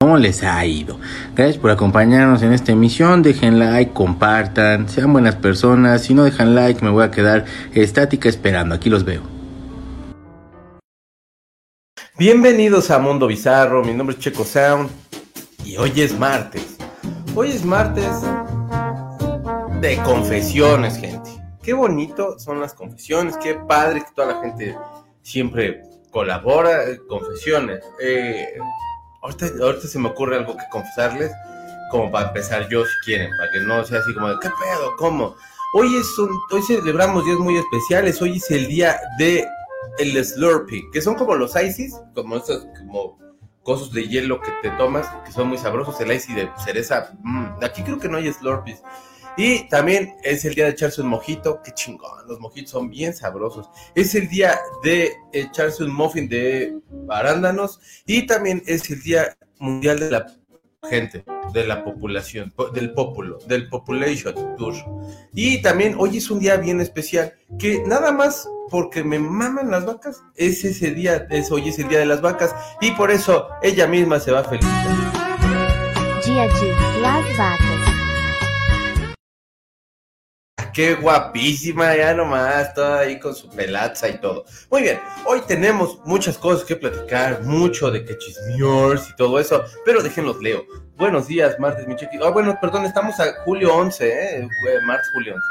¿Cómo les ha ido? Gracias por acompañarnos en esta emisión. Dejen like, compartan, sean buenas personas. Si no dejan like, me voy a quedar estática esperando. Aquí los veo. Bienvenidos a Mundo Bizarro. Mi nombre es Checo Sound y hoy es martes. Hoy es martes de confesiones, gente. Qué bonito son las confesiones. Qué padre que toda la gente siempre colabora. Confesiones. Eh, Ahorita, se me ocurre algo que confesarles, como para empezar yo si quieren, para que no sea así como de, ¿qué pedo? ¿Cómo? Hoy, es un, hoy celebramos días muy especiales, hoy es el día de el Slurpee, que son como los ices, como esos como cosas de hielo que te tomas, que son muy sabrosos, el ice de cereza, mm, aquí creo que no hay Slurpees. Y también es el día de echarse un mojito, qué chingón, los mojitos son bien sabrosos. Es el día de echarse un muffin de arándanos y también es el día mundial de la gente, de la población, del populo, del population tour. Y también hoy es un día bien especial, que nada más porque me maman las vacas, es ese día, es, hoy es el día de las vacas y por eso ella misma se va a felicitar. Dia de las vacas. Qué guapísima, ya nomás, toda ahí con su pelaza y todo. Muy bien, hoy tenemos muchas cosas que platicar, mucho de que chismears y todo eso, pero déjenlos leo. Buenos días, martes, mi chiqui. Oh, bueno, perdón, estamos a julio 11, ¿eh? Martes, julio 11.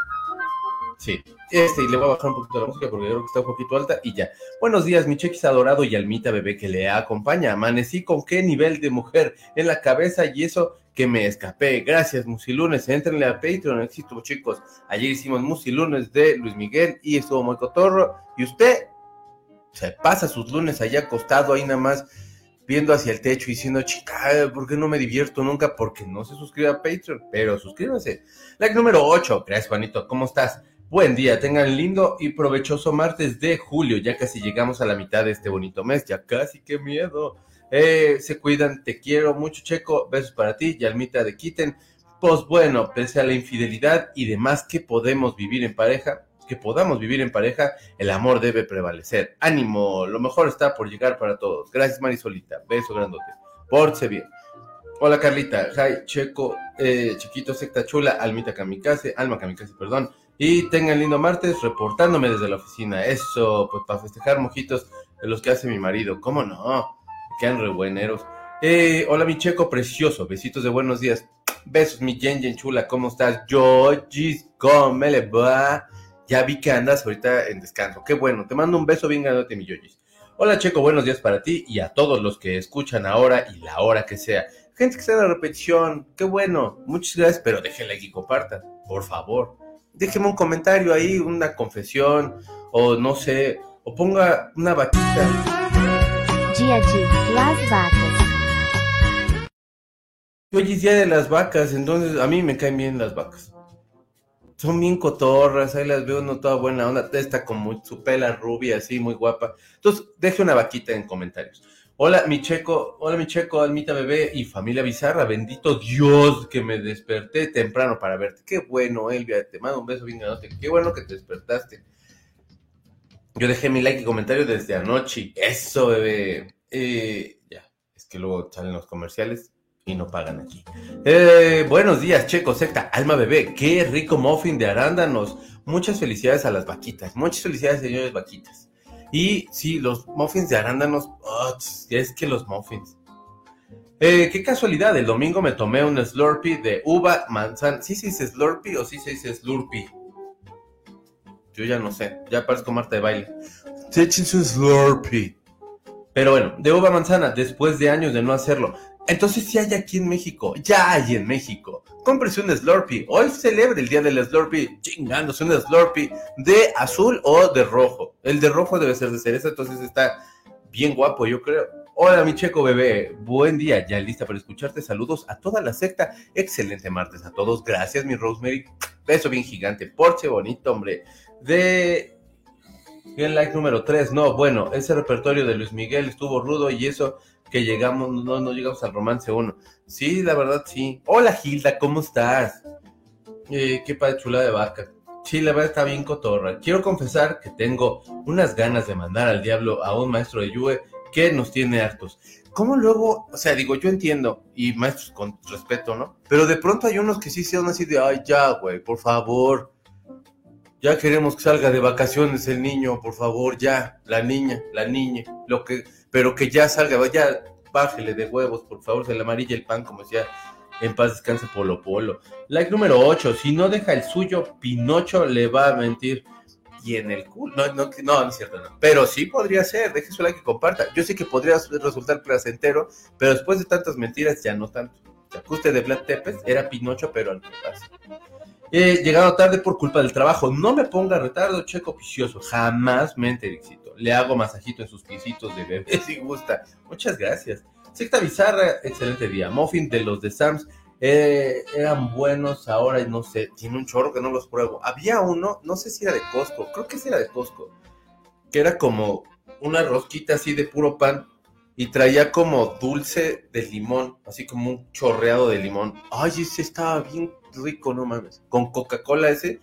Sí, este, y le voy a bajar un poquito la música porque creo que está un poquito alta y ya. Buenos días, mi chequis adorado y almita bebé que le acompaña. Amanecí con qué nivel de mujer en la cabeza y eso que me escapé. Gracias, Musilunes. Entrenle a Patreon. Éxito, chicos. Ayer hicimos Musilunes de Luis Miguel y estuvo muy cotorro. Y usted se pasa sus lunes allá acostado ahí nada más viendo hacia el techo y diciendo, chica, ¿por qué no me divierto nunca? Porque no se suscribe a Patreon, pero suscríbase. Like número 8. Gracias, Juanito. ¿Cómo estás? Buen día, tengan lindo y provechoso martes de julio. Ya casi llegamos a la mitad de este bonito mes. Ya casi, qué miedo. Eh, se cuidan, te quiero mucho, Checo. Besos para ti y Almita de Quiten. Pues bueno, pese a la infidelidad y demás que podemos vivir en pareja, que podamos vivir en pareja, el amor debe prevalecer. Ánimo, lo mejor está por llegar para todos. Gracias, Marisolita. Beso grandote. Porse bien. Hola, Carlita. Hi, Checo, eh, Chiquito, Secta Chula, Almita Kamikaze, Alma Kamikaze, perdón. Y tengan lindo martes reportándome desde la oficina. Eso, pues para festejar mojitos los que hace mi marido. ¿Cómo no? Quedan re bueneros. Eh, hola, mi checo precioso. Besitos de buenos días. Besos, mi Jen chula. ¿Cómo estás? Georgis, ¿cómo le va? Ya vi que andas ahorita en descanso. Qué bueno. Te mando un beso bien grandote, mi Georgis. Hola, Checo. Buenos días para ti y a todos los que escuchan ahora y la hora que sea. Gente que está en la repetición. Qué bueno. Muchas gracias, pero déjenle like y compartan. Por favor. Déjenme un comentario ahí, una confesión o no sé, o ponga una vaquita Dia de las vacas. Hoy es día de las vacas, entonces a mí me caen bien las vacas. Son bien cotorras, ahí las veo no toda buena onda, está como su pela rubia, así, muy guapa. Entonces, deje una vaquita en comentarios. Hola, mi checo, hola, mi checo, almita bebé y familia bizarra. Bendito Dios que me desperté temprano para verte. Qué bueno, Elvia, te mando un beso bien grande. Qué bueno que te despertaste. Yo dejé mi like y comentario desde anoche. Eso, bebé. Eh, ya, es que luego salen los comerciales y no pagan aquí. Eh, buenos días, Checo Secta, Alma Bebé. Qué rico muffin de arándanos. Muchas felicidades a las vaquitas. Muchas felicidades, señores vaquitas. Y sí, los muffins de arándanos. Oh, es que los muffins. Eh, qué casualidad, el domingo me tomé un Slurpee de uva manzana. ¿Sí se dice Slurpee o sí se dice Slurpee? Yo ya no sé, ya parezco Marta de baile. su Slurpee. Pero bueno, de uva manzana, después de años de no hacerlo. Entonces sí hay aquí en México, ya hay en México. Cómprese un Slurpee. Hoy celebre el día del Slurpee, chingándose un Slurpee de azul o de rojo. El de rojo debe ser de cereza, entonces está bien guapo, yo creo. Hola, mi checo bebé. Buen día. Ya lista para escucharte. Saludos a toda la secta. Excelente martes a todos. Gracias, mi Rosemary. Beso bien gigante. Porche bonito, hombre de el like número 3, no, bueno, ese repertorio de Luis Miguel estuvo rudo y eso que llegamos, no, no llegamos al romance 1. Sí, la verdad sí. Hola Gilda, ¿cómo estás? Eh, qué padre chula de vaca. Sí, la verdad está bien cotorra. Quiero confesar que tengo unas ganas de mandar al diablo a un maestro de Yue que nos tiene hartos. ¿Cómo luego, o sea, digo, yo entiendo, y maestros con respeto, ¿no? Pero de pronto hay unos que sí se dan así de, ay, ya, güey, por favor. Ya queremos que salga de vacaciones el niño, por favor, ya, la niña, la niña, lo que, pero que ya salga, ya, bájele de huevos, por favor, se le amarilla el pan, como decía, en paz descanse Polo Polo. Like número 8, si no deja el suyo, Pinocho le va a mentir. Y en el culo, no, no, no, no es cierto, no. Pero sí podría ser, deje su like y comparta. Yo sé que podría resultar placentero, pero después de tantas mentiras ya no tanto. Ajuste de Vlad Tepes era Pinocho, pero al pasa. He llegado tarde por culpa del trabajo. No me ponga retardo, checo vicioso. Jamás mente éxito. Le hago masajito en sus pisitos de bebé si gusta. Muchas gracias. Secta Bizarra, excelente día. Muffin de los de Sams. eh, eran buenos ahora y no sé. Tiene un chorro que no los pruebo. Había uno, no sé si era de Costco. Creo que sí era de Costco. Que era como una rosquita así de puro pan. Y traía como dulce de limón. Así como un chorreado de limón. Ay, ese estaba bien rico, no mames. Con Coca-Cola ese.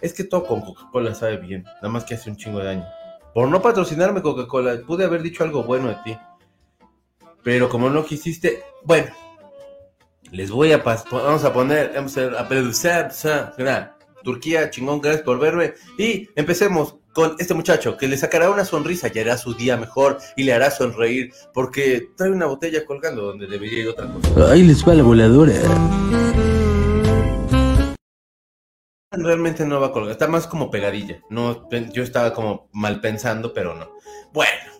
Es que todo con Coca-Cola sabe bien. Nada más que hace un chingo de daño. Por no patrocinarme Coca-Cola, pude haber dicho algo bueno de ti. Pero como no quisiste, bueno, les voy a vamos a poner, vamos a, a Turquía, chingón, gracias por verme. Y empecemos con este muchacho que le sacará una sonrisa y hará su día mejor y le hará sonreír porque trae una botella colgando donde debería ir otra cosa. Ahí les va la voladora. Realmente no va a colgar, está más como pegadilla. No, yo estaba como mal pensando, pero no. Bueno.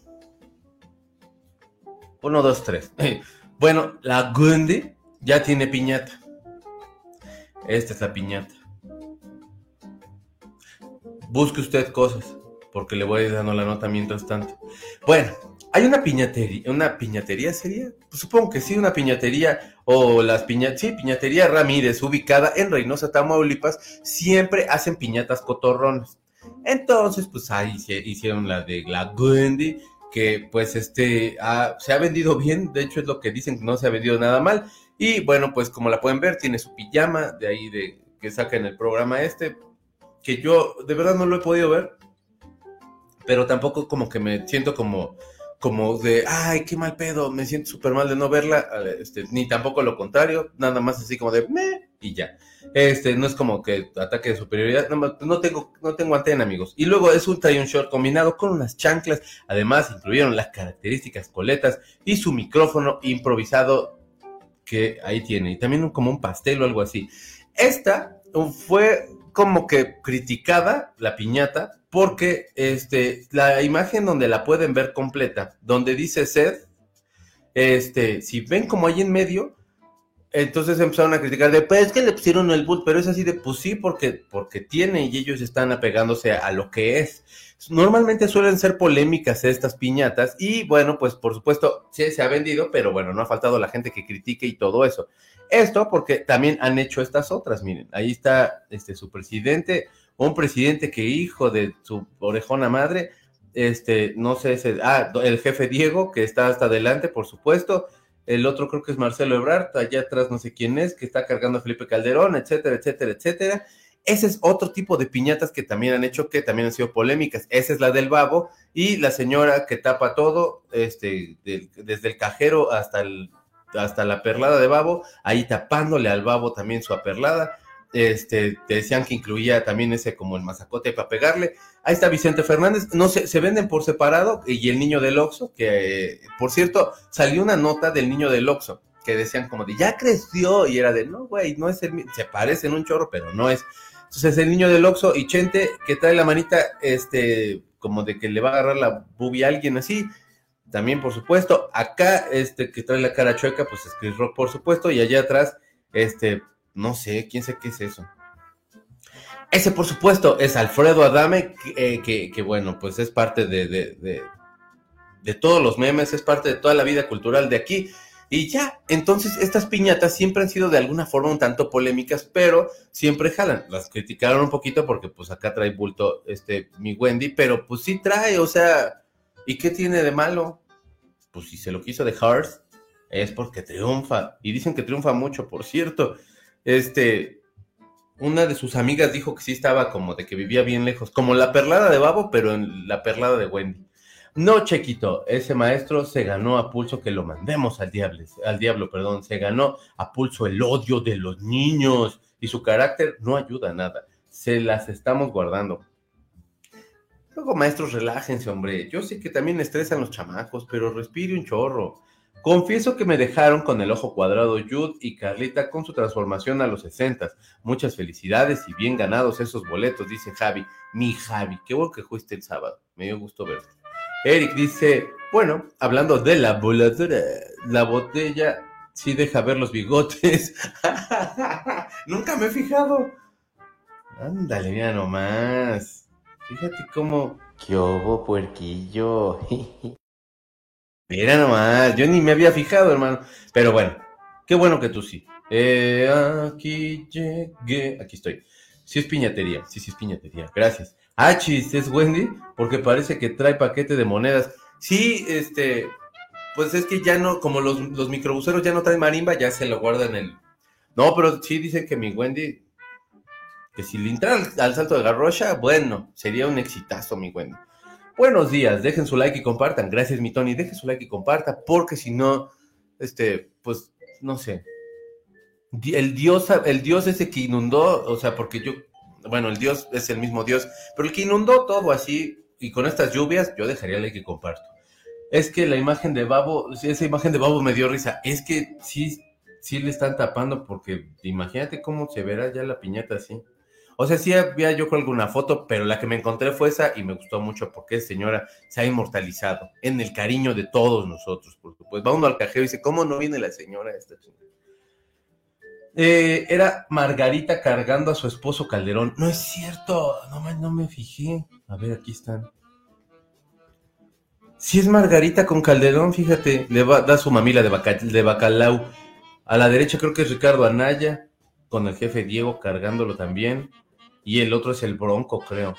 Uno, dos, tres. Bueno, la Gundy ya tiene piñata. Esta es la piñata. Busque usted cosas, porque le voy a ir dando la nota mientras tanto. Bueno, hay una piñatería, una piñatería sería, pues supongo que sí, una piñatería o las piñatas, sí, piñatería Ramírez, ubicada en Reynosa, Tamaulipas, siempre hacen piñatas cotorronas. Entonces, pues ahí hicieron la de la que pues este se ha vendido bien, de hecho es lo que dicen que no se ha vendido nada mal. Y bueno, pues como la pueden ver, tiene su pijama de ahí de que saca en el programa este, que yo de verdad no lo he podido ver, pero tampoco como que me siento como como de, ay, qué mal pedo, me siento súper mal de no verla, este, ni tampoco lo contrario, nada más así como de, me, y ya. Este, no es como que ataque de superioridad, no, no tengo, no tengo antena, amigos. Y luego es un un short combinado con unas chanclas, además incluyeron las características coletas y su micrófono improvisado que ahí tiene, y también como un pastel o algo así. Esta fue como que criticada, la piñata, porque este, la imagen donde la pueden ver completa, donde dice sed, este, si ven como ahí en medio, entonces empezaron a criticar de, pues es que le pusieron el boot, pero es así de, pues sí, porque, porque tiene y ellos están apegándose a, a lo que es. Normalmente suelen ser polémicas estas piñatas y bueno, pues por supuesto, sí se ha vendido, pero bueno, no ha faltado la gente que critique y todo eso. Esto porque también han hecho estas otras, miren, ahí está este su presidente, un presidente que hijo de su orejona madre, este, no sé, ese, ah, el jefe Diego, que está hasta adelante, por supuesto, el otro creo que es Marcelo Ebrard, allá atrás no sé quién es, que está cargando a Felipe Calderón, etcétera, etcétera, etcétera. Ese es otro tipo de piñatas que también han hecho que también han sido polémicas. Esa es la del babo y la señora que tapa todo, este, desde el cajero hasta el, hasta la perlada de babo, ahí tapándole al babo también su aperlada. Este, te decían que incluía también ese como el mazacote para pegarle. Ahí está Vicente Fernández. No sé, se venden por separado y el niño del Oxxo, que por cierto, salió una nota del niño del Oxxo que decían como de ya creció y era de no, güey, no es el mi-". se parecen un chorro, pero no es. Entonces el niño del Oxxo y Chente que trae la manita, este, como de que le va a agarrar la bubi a alguien así. También, por supuesto, acá, este, que trae la cara chueca, pues es Chris Rock, por supuesto, y allá atrás, este, no sé, quién sé qué es eso. Ese, por supuesto, es Alfredo Adame, que, eh, que, que, bueno, pues es parte de, de, de, de todos los memes, es parte de toda la vida cultural de aquí. Y ya, entonces estas piñatas siempre han sido de alguna forma un tanto polémicas, pero siempre jalan. Las criticaron un poquito porque pues acá trae bulto este mi Wendy, pero pues sí trae, o sea, ¿y qué tiene de malo? Pues si se lo quiso dejar es porque triunfa. Y dicen que triunfa mucho, por cierto. Este, una de sus amigas dijo que sí estaba como de que vivía bien lejos, como la perlada de Babo, pero en la perlada de Wendy. No, Chequito, ese maestro se ganó a pulso que lo mandemos al diablo, al diablo, perdón, se ganó a pulso el odio de los niños y su carácter no ayuda a nada. Se las estamos guardando. Luego, maestros, relájense, hombre. Yo sé que también estresan los chamacos, pero respire un chorro. Confieso que me dejaron con el ojo cuadrado Jude y Carlita con su transformación a los 60. Muchas felicidades y bien ganados esos boletos, dice Javi. Mi Javi, qué bueno que fuiste el sábado. Me dio gusto verte. Eric dice, bueno, hablando de la voladora, la botella sí deja ver los bigotes. Nunca me he fijado. Ándale, mira nomás. Fíjate cómo. ¿Qué hubo, puerquillo? Mira nomás, yo ni me había fijado, hermano. Pero bueno, qué bueno que tú sí. Eh, aquí llegué. Aquí estoy. Sí es piñatería, sí, sí es piñatería. Gracias. Ah, chis, es Wendy, porque parece que trae paquete de monedas. Sí, este, pues es que ya no, como los, los microbuseros ya no traen marimba, ya se lo guardan el. No, pero sí dicen que mi Wendy que si le entrara al, salto de garrocha, bueno, sería un exitazo, mi Wendy. Buenos días, dejen su like y compartan. Gracias, mi Tony. Dejen su like y compartan, porque si no, este, pues, no sé. El dios, el dios ese que inundó, o sea, porque yo, bueno, el dios es el mismo dios, pero el que inundó todo así, y con estas lluvias, yo dejaría like y comparto. Es que la imagen de Babo, esa imagen de Babo me dio risa. Es que sí, sí le están tapando, porque imagínate cómo se verá ya la piñata así. O sea, sí había yo con alguna foto, pero la que me encontré fue esa y me gustó mucho porque esa señora se ha inmortalizado en el cariño de todos nosotros, por supuesto. Va uno al cajero y dice, ¿cómo no viene la señora esta? Eh, era Margarita cargando a su esposo Calderón. No es cierto, no, no me fijé. A ver, aquí están. Si es Margarita con Calderón, fíjate, le va, da su mamila de, de bacalao. A la derecha creo que es Ricardo Anaya, con el jefe Diego cargándolo también. Y el otro es el Bronco, creo.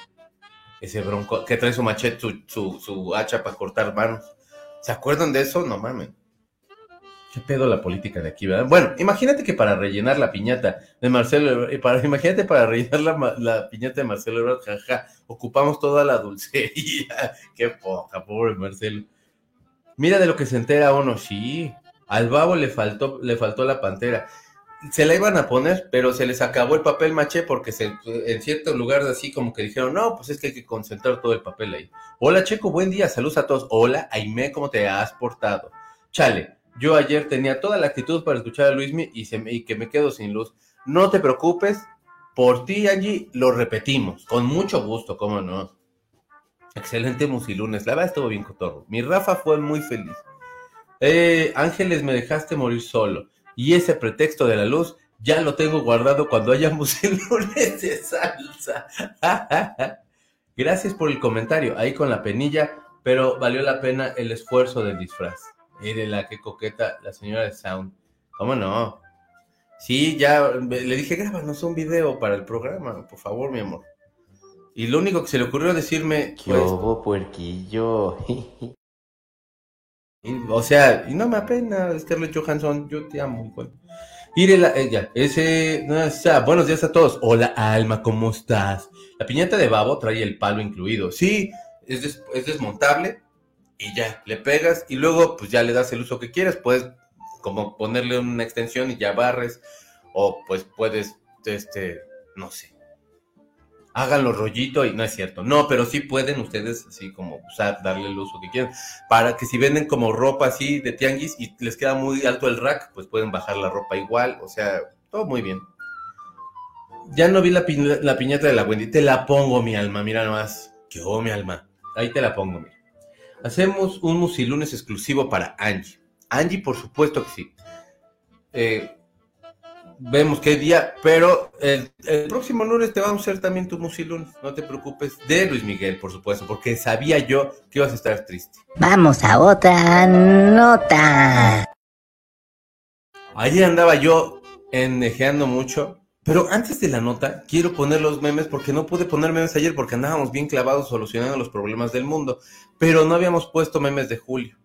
Ese Bronco que trae su machete, su, su, hacha para cortar manos. ¿Se acuerdan de eso? No mames. ¿Qué pedo la política de aquí, verdad? Bueno, imagínate que para rellenar la piñata de Marcelo para, imagínate para rellenar la, la piñata de Marcelo Ebrard, jaja, ocupamos toda la dulcería. Qué poca, pobre Marcelo. Mira de lo que se entera uno, sí. Al babo le faltó, le faltó la pantera se la iban a poner, pero se les acabó el papel maché porque se, en cierto lugar así como que dijeron, no, pues es que hay que concentrar todo el papel ahí. Hola Checo, buen día, saludos a todos. Hola, Aime, ¿cómo te has portado? Chale, yo ayer tenía toda la actitud para escuchar a Luismi y, y que me quedo sin luz. No te preocupes, por ti allí lo repetimos, con mucho gusto, cómo no. Excelente musilunes, la verdad estuvo bien cotorro. Mi Rafa fue muy feliz. Eh, Ángeles, me dejaste morir solo y ese pretexto de la luz ya lo tengo guardado cuando hayamos el lunes de salsa. Gracias por el comentario, ahí con la penilla, pero valió la pena el esfuerzo del disfraz. Mire la que coqueta la señora de Sound. ¿Cómo no? Sí, ya le dije, grábanos un video para el programa, por favor, mi amor. Y lo único que se le ocurrió decirme... ¿Qué pues, puerquillo? o sea, y no me apena, Scarlett Johansson, yo te amo, igual. la, ella, ese, no, buenos días a todos. Hola, Alma, ¿cómo estás? La piñata de babo trae el palo incluido. Sí, es, es desmontable y ya, le pegas y luego pues ya le das el uso que quieras. Puedes como ponerle una extensión y ya barres o pues puedes, este, no sé, háganlo rollito y no es cierto. No, pero sí pueden ustedes así como usar, darle el uso que quieran. Para que si venden como ropa así de tianguis y les queda muy alto el rack, pues pueden bajar la ropa igual. O sea, todo muy bien. Ya no vi la, la piñata de la Wendy. Te la pongo, mi alma. Mira nomás. Que oh, mi alma. Ahí te la pongo, mira. Hacemos un musilunes exclusivo para Angie. Angie, por supuesto que sí. Eh, vemos qué día, pero el, próximo lunes te vamos a hacer también tu musilunes, no te preocupes, de Luis Miguel, por supuesto, porque sabía yo que ibas a estar triste. Vamos a otra nota. Ayer andaba yo ennejeando mucho, pero antes de la nota, quiero poner los memes porque no pude poner memes ayer porque andábamos bien clavados solucionando los problemas del mundo, pero no habíamos puesto memes de julio.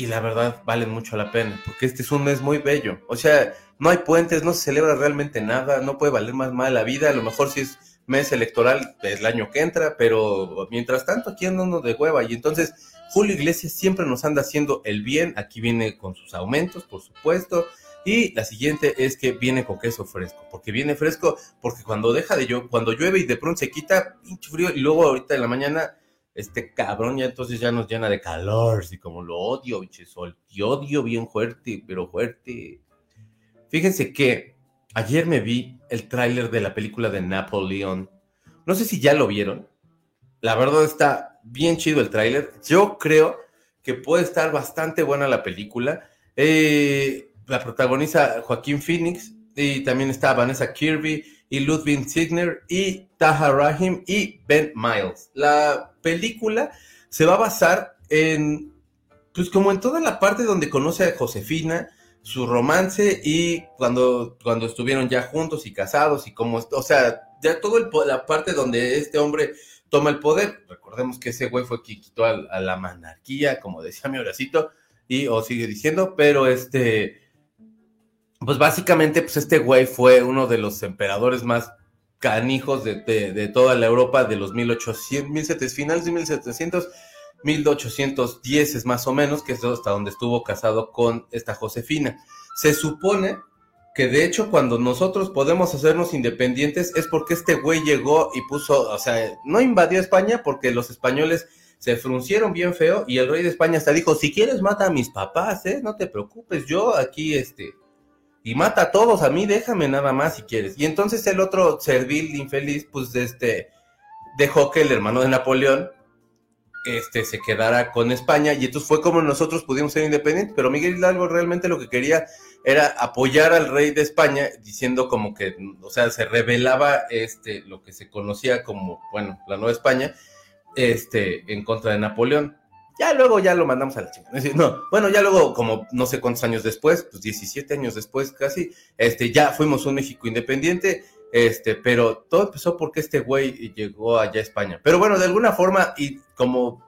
Y la verdad, valen mucho la pena, porque este es un mes muy bello. O sea, no hay puentes, no se celebra realmente nada, no puede valer más mal la vida, a lo mejor si es mes electoral el año que entra, pero mientras tanto aquí andando de hueva. Y entonces Julio Iglesias siempre nos anda haciendo el bien, aquí viene con sus aumentos, por supuesto, y la siguiente es que viene con queso fresco, porque viene fresco, porque cuando deja de yo, cuando llueve y de pronto se quita, pinche frío, y luego ahorita en la mañana, este cabrón ya entonces ya nos llena de calor, y como lo odio, pinche sol, te odio bien fuerte, pero fuerte. Fíjense que ayer me vi el tráiler de la película de Napoleón. No sé si ya lo vieron. La verdad está bien chido el tráiler. Yo creo que puede estar bastante buena la película. Eh, la protagoniza Joaquín Phoenix y también está Vanessa Kirby y Ludwig Signer y Taha Rahim y Ben Miles. La película se va a basar en, pues como en toda la parte donde conoce a Josefina, su romance y cuando, cuando estuvieron ya juntos y casados y como, o sea, ya toda la parte donde este hombre toma el poder. Recordemos que ese güey fue quien quitó a, la monarquía, como decía mi horacito, y o sigue diciendo, pero este pues básicamente, pues este güey fue uno de los emperadores más canijos de, toda la Europa de los 1800, 1700, finales de 1700, 1810 es más o menos, que es hasta donde estuvo casado con esta Josefina. Se supone que de hecho cuando nosotros podemos hacernos independientes es porque este güey llegó y puso, o sea, no invadió España porque los españoles se fruncieron bien feo y el rey de España hasta dijo, si quieres mata a mis papás, ¿eh? No te preocupes, yo aquí, este, y mata a todos, a mí déjame nada más si quieres. Y entonces el otro servil infeliz, pues este, dejó que el hermano de Napoleón este, se quedara con España y entonces fue como nosotros pudimos ser independientes, pero Miguel Hidalgo realmente lo que quería era apoyar al rey de España diciendo como que, o sea, se revelaba este, lo que se conocía como, bueno, la Nueva España, este, en contra de Napoleón. Ya luego ya lo mandamos a la chingada. No, bueno, ya luego, como no sé cuántos años después, pues 17 años después casi, este, ya fuimos un México independiente, este, pero todo empezó porque este güey llegó allá a España. Pero bueno, de alguna forma, y como,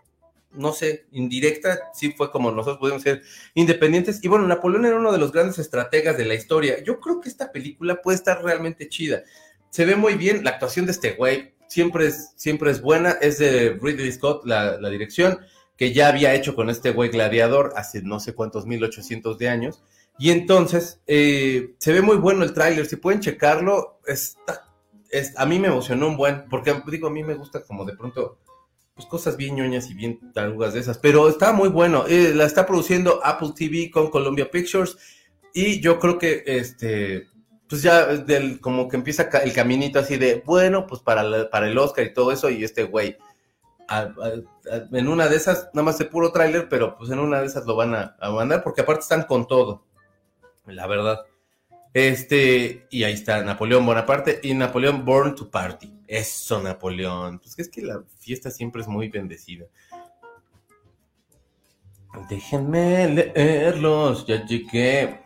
no sé, indirecta, sí fue como nosotros pudimos ser independientes. Y bueno, Napoleón era uno de los grandes estrategas de la historia. Yo creo que esta película puede estar realmente chida. Se ve muy bien, la actuación de este güey siempre es, siempre es buena, es de Ridley Scott, la, la dirección que ya había hecho con este güey gladiador hace no sé cuántos 1800 de años. Y entonces eh, se ve muy bueno el tráiler, si pueden checarlo, está, es, a mí me emocionó un buen, porque digo, a mí me gusta como de pronto, pues cosas bien ñoñas y bien tarugas de esas, pero está muy bueno, eh, la está produciendo Apple TV con Columbia Pictures y yo creo que este, pues ya del, como que empieza el caminito así de, bueno, pues para, para el Oscar y todo eso y este güey en una de esas, nada más de puro tráiler, pero pues en una de esas lo van a, mandar porque aparte están con todo, la verdad. Este, y ahí está Napoleón Bonaparte y Napoleón Born to Party. Eso, Napoleón. Pues es que la fiesta siempre es muy bendecida. Déjenme leerlos, ya llegué.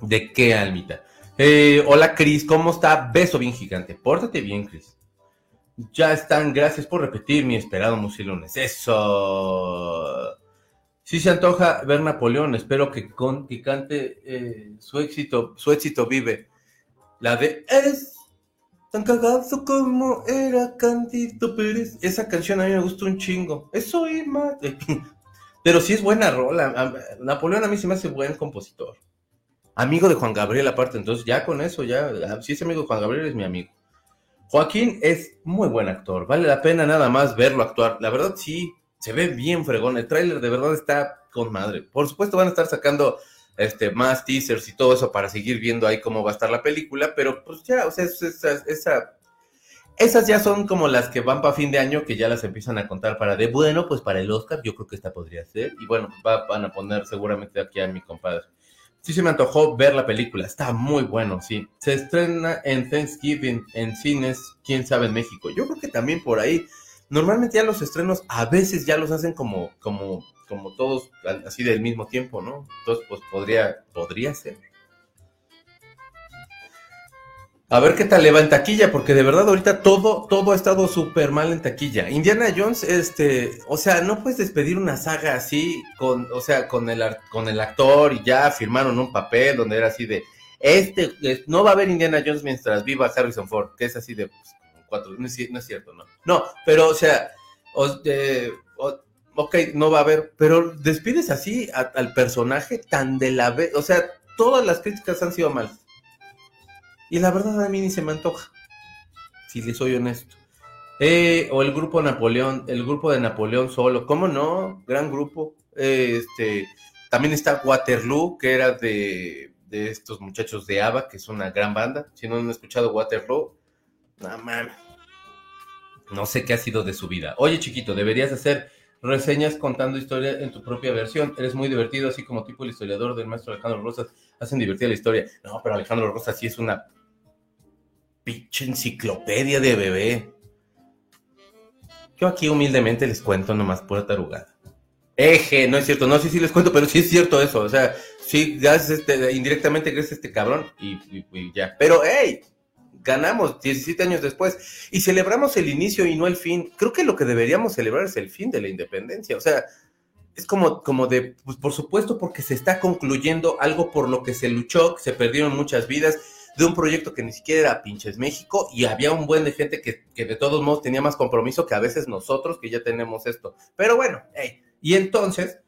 ¿De qué, Almita? Eh, hola, Cris, ¿cómo está? Beso bien gigante. Pórtate bien, Cris. Ya están, gracias por repetir mi esperado musilunes. Eso. Sí se antoja ver Napoleón, espero que, con, cante eh, su éxito, su éxito vive. La de Eres tan cagado como era Cantito Pérez. Esa canción a mí me gusta un chingo. Eso y más. Pero sí es buena rola. Napoleón a mí se me hace buen compositor. Amigo de Juan Gabriel aparte, entonces ya con eso, ya, si es amigo de Juan Gabriel es mi amigo. Joaquín es muy buen actor, vale la pena nada más verlo actuar. La verdad sí, se ve bien fregón, el tráiler de verdad está con madre. Por supuesto van a estar sacando este, más teasers y todo eso para seguir viendo ahí cómo va a estar la película, pero pues ya, o sea, esa, esas ya son como las que van para fin de año, que ya las empiezan a contar para de, bueno, pues para el Oscar, yo creo que esta podría ser, y bueno, van a poner seguramente aquí a mi compadre sí se me antojó ver la película. Está muy bueno, sí. Se estrena en Thanksgiving en cines, quién sabe en México. Yo creo que también por ahí. Normalmente ya los estrenos a veces ya los hacen como, como, como todos así del mismo tiempo, ¿no? Entonces, pues podría, podría ser. A ver qué tal le va en taquilla, porque de verdad ahorita todo, todo ha estado súper mal en taquilla. Indiana Jones, este, o sea, no puedes despedir una saga así, con, o sea, con el, con el actor y ya firmaron un papel donde era así de, Este, no va a haber Indiana Jones mientras viva Harrison Ford, que es así de pues, cuatro, no es, cierto, no. No, pero o sea, o- eh, ok, no va a haber, pero despides así al personaje tan de la vez, o sea, todas las críticas han sido malas. Y la verdad a mí ni se me antoja, si le soy honesto. Eh, o el grupo Napoleón, el grupo de Napoleón solo, ¿cómo no? Gran grupo. Eh, este, también está Waterloo, que era de, de estos muchachos de ABBA, que es una gran banda. Si no han escuchado Waterloo, no mames. No sé qué ha sido de su vida. Oye, chiquito, deberías hacer reseñas contando historia en tu propia versión. Eres muy divertido, así como tipo el historiador del maestro Alejandro Rosas. Hacen divertida la historia. No, pero Alejandro Rosas sí es una pinche enciclopedia de bebé. Yo aquí humildemente les cuento nomás pura tarugada. Eje, no es cierto, no sé si les cuento, pero sí es cierto eso. O sea, sí, gracias este, indirectamente gracias este cabrón y, y- ya. Pero, hey, ganamos 17 años después y celebramos el inicio y no el fin. Creo que lo que deberíamos celebrar es el fin de la independencia. O sea, es como, como de, pues por supuesto, porque se está concluyendo algo por lo que se luchó, se perdieron muchas vidas de un proyecto que ni siquiera era pinches México y había un buen de gente que, que de todos modos tenía más compromiso que a veces nosotros que ya tenemos esto. Pero bueno, y entonces,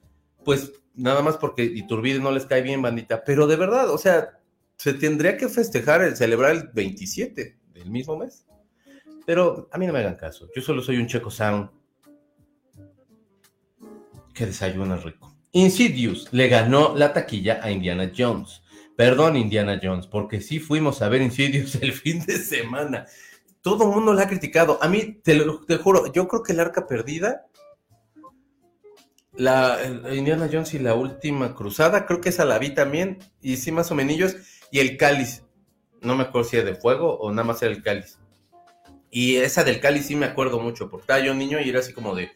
pues nada más porque Iturbide no les cae bien, bandita, pero de verdad, o sea, se tendría que festejar, el celebrar el 27 del mismo mes. Pero a mí no me hagan caso, yo solo soy un checo sound que desayuna rico. Insidious le ganó la taquilla a Indiana Jones. Perdón, Indiana Jones, porque sí fuimos a ver Insidious el fin de semana. Todo el mundo la ha criticado. A mí, te lo te juro, yo creo que el arca perdida, la Indiana Jones y la última cruzada, creo que esa la vi también, y sí, más o menos, y el cáliz. No me acuerdo si era de fuego o nada más era el cáliz. Y esa del cáliz sí me acuerdo mucho, porque estaba yo niño y era así como de,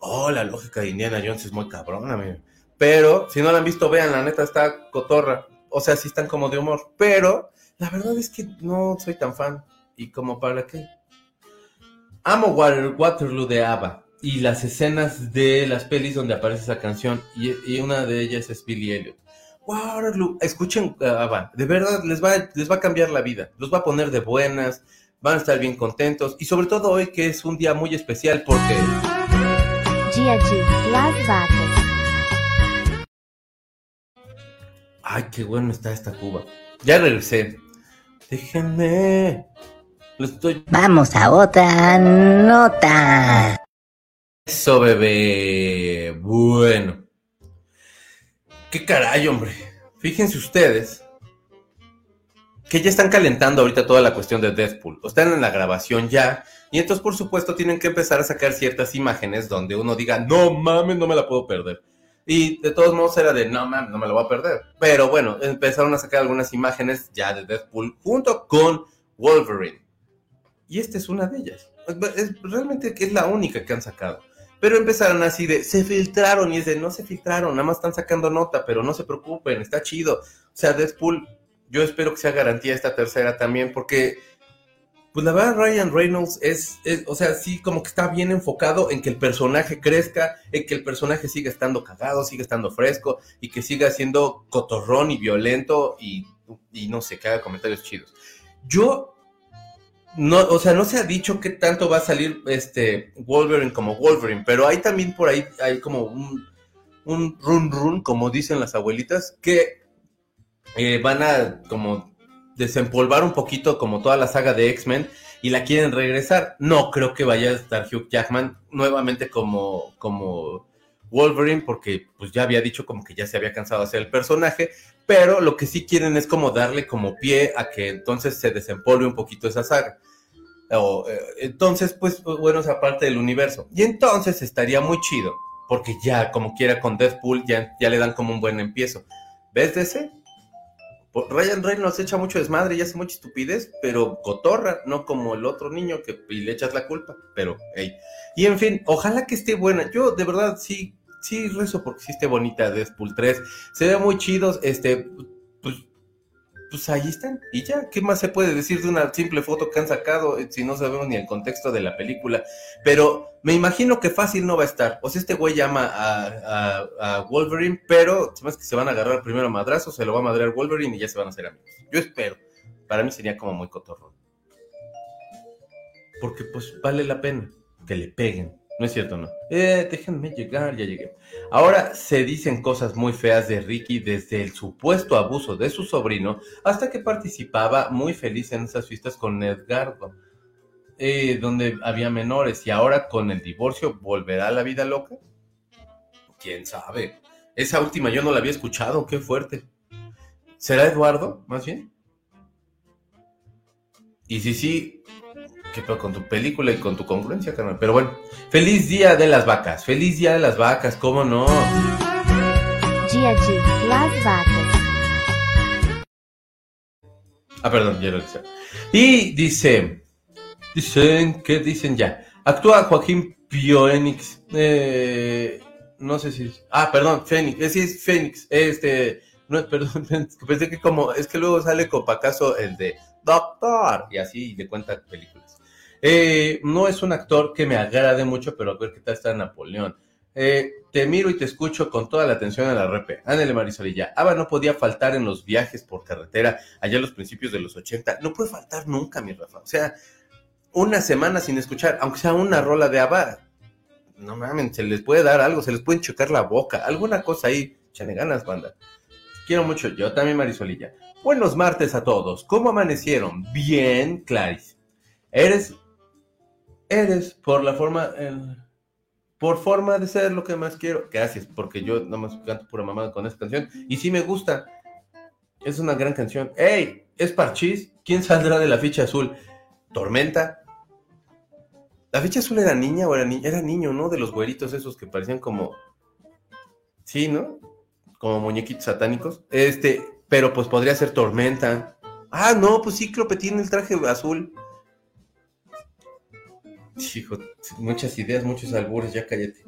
oh, la lógica de Indiana Jones es muy cabrona, amigo. Pero si no la han visto, vean, la neta está cotorra. O sea, sí están como de humor. Pero la verdad es que no soy tan fan. ¿Y como para qué? Amo Water- Waterloo de ABBA y las escenas de las pelis donde aparece esa canción. Y, una de ellas es Billy Elliot. Waterloo, escuchen uh, ABBA. De verdad, les va, les va a cambiar la vida. Los va a poner de buenas. Van a estar bien contentos. Y sobre todo hoy que es un día muy especial porque... Dia de Las Ay, qué bueno está esta Cuba. Ya regresé. Déjenme. Lo estoy. Vamos a otra nota. Eso, bebé. Bueno. Qué caray, hombre. Fíjense ustedes que ya están calentando ahorita toda la cuestión de Deadpool. O están en la grabación ya. Y entonces, por supuesto, tienen que empezar a sacar ciertas imágenes donde uno diga, no mames, no me la puedo perder. Y de todos modos era de, no mames, no me la voy a perder. Pero bueno, empezaron a sacar algunas imágenes ya de Deadpool junto con Wolverine. Y esta es una de ellas. Es, realmente es la única que han sacado. Pero empezaron así de, se filtraron y es de, no se filtraron, nada más están sacando nota, pero no se preocupen, está chido. O sea, Deadpool, yo espero que sea garantía esta tercera también, porque, pues la verdad, Ryan Reynolds es, es, o sea, sí, como que está bien enfocado en que el personaje crezca, en que el personaje siga estando cagado, siga estando fresco y que siga siendo cotorrón y violento y, y no sé, que haga comentarios chidos. Yo no, o sea, no se ha dicho qué tanto va a salir este Wolverine como Wolverine, pero hay también por ahí, hay como un, un run run, como dicen las abuelitas, que eh, van a como desempolvar un poquito como toda la saga de X-Men y la quieren regresar. No creo que vaya a estar Hugh Jackman nuevamente como, como Wolverine, porque pues ya había dicho como que ya se había cansado de hacer el personaje, pero lo que sí quieren es como darle como pie a que entonces se desempolve un poquito esa saga. O, eh, entonces, pues, bueno, esa parte del universo. Y entonces estaría muy chido, porque ya, como quiera, con Deadpool ya, ya le dan como un buen empiezo. ¿Ves de ese? Ryan Reynolds echa mucho desmadre y hace mucha estupidez, pero cotorra, no como el otro niño que le echas la culpa, pero, hey. Y en fin, ojalá que esté buena. Yo, de verdad, sí, sí rezo porque sí esté bonita Deadpool 3. Se ve muy chido, este, pues, ahí están. Y ya, ¿qué más se puede decir de una simple foto que han sacado eh, si no sabemos ni el contexto de la película? Pero me imagino que fácil no va a estar. O sea, este güey llama a, a- Wolverine, pero que se van a agarrar primero a madrazos, se lo va a madrear Wolverine y ya se van a hacer amigos. Yo espero. Para mí sería como muy cotorrón. Porque pues vale la pena que le peguen. No es cierto, no. Eh, déjenme llegar, ya llegué. Ahora se dicen cosas muy feas de Ricky desde el supuesto abuso de su sobrino hasta que participaba muy feliz en esas fiestas con Edgardo, eh, donde había menores y ahora con el divorcio volverá a la vida loca. ¿Quién sabe? Esa última yo no la había escuchado, qué fuerte. ¿Será Eduardo, más bien? Y si sí, ¿qué pedo con tu película y con tu congruencia, carnal? Pero bueno, feliz día de las vacas, feliz día de las vacas, ¿cómo no? De Las Vacas. Ah, perdón, ya lo decía. Y dice, dicen, ¿qué dicen ya? Actúa Joaquín Pioenix, eh, no sé si, ah, perdón, Fénix, eh, sí es Fénix, este, no, perdón, pensé que como, es que luego sale Copacaso el de Doctor, y así le cuenta películas. Eh, no es un actor que me agrade mucho, pero a ver qué tal está Napoleón. Eh, te miro y te escucho con toda la atención a la repe. Ándale, Marisolilla. Ava no podía faltar en los viajes por carretera allá los principios de los 80. No puede faltar nunca, mi Rafa. O sea, una semana sin escuchar, aunque sea una rola de Ava, no mames, se les puede dar algo, se les puede chocar la boca, alguna cosa ahí. Chale ganas, banda. Quiero mucho, yo también, Marisolilla. Buenos martes a todos. ¿Cómo amanecieron? Bien, Clarice. Eres, eres por la forma, por forma de ser lo que más quiero. Gracias, porque yo nomás canto pura mamada con esta canción. Y sí me gusta. Es una gran canción. ¡Ey! ¿Es Parchís? ¿Quién saldrá de la ficha azul? ¿Tormenta? ¿La ficha azul era niña o era niño? Era niño, ¿no? De los güeritos esos que parecían como... Sí, ¿no? Como muñequitos satánicos. Este, pero pues podría ser Tormenta. Ah, no, pues Cíclope tiene el traje azul. Hijo, muchas ideas, muchos albures, ya cállate.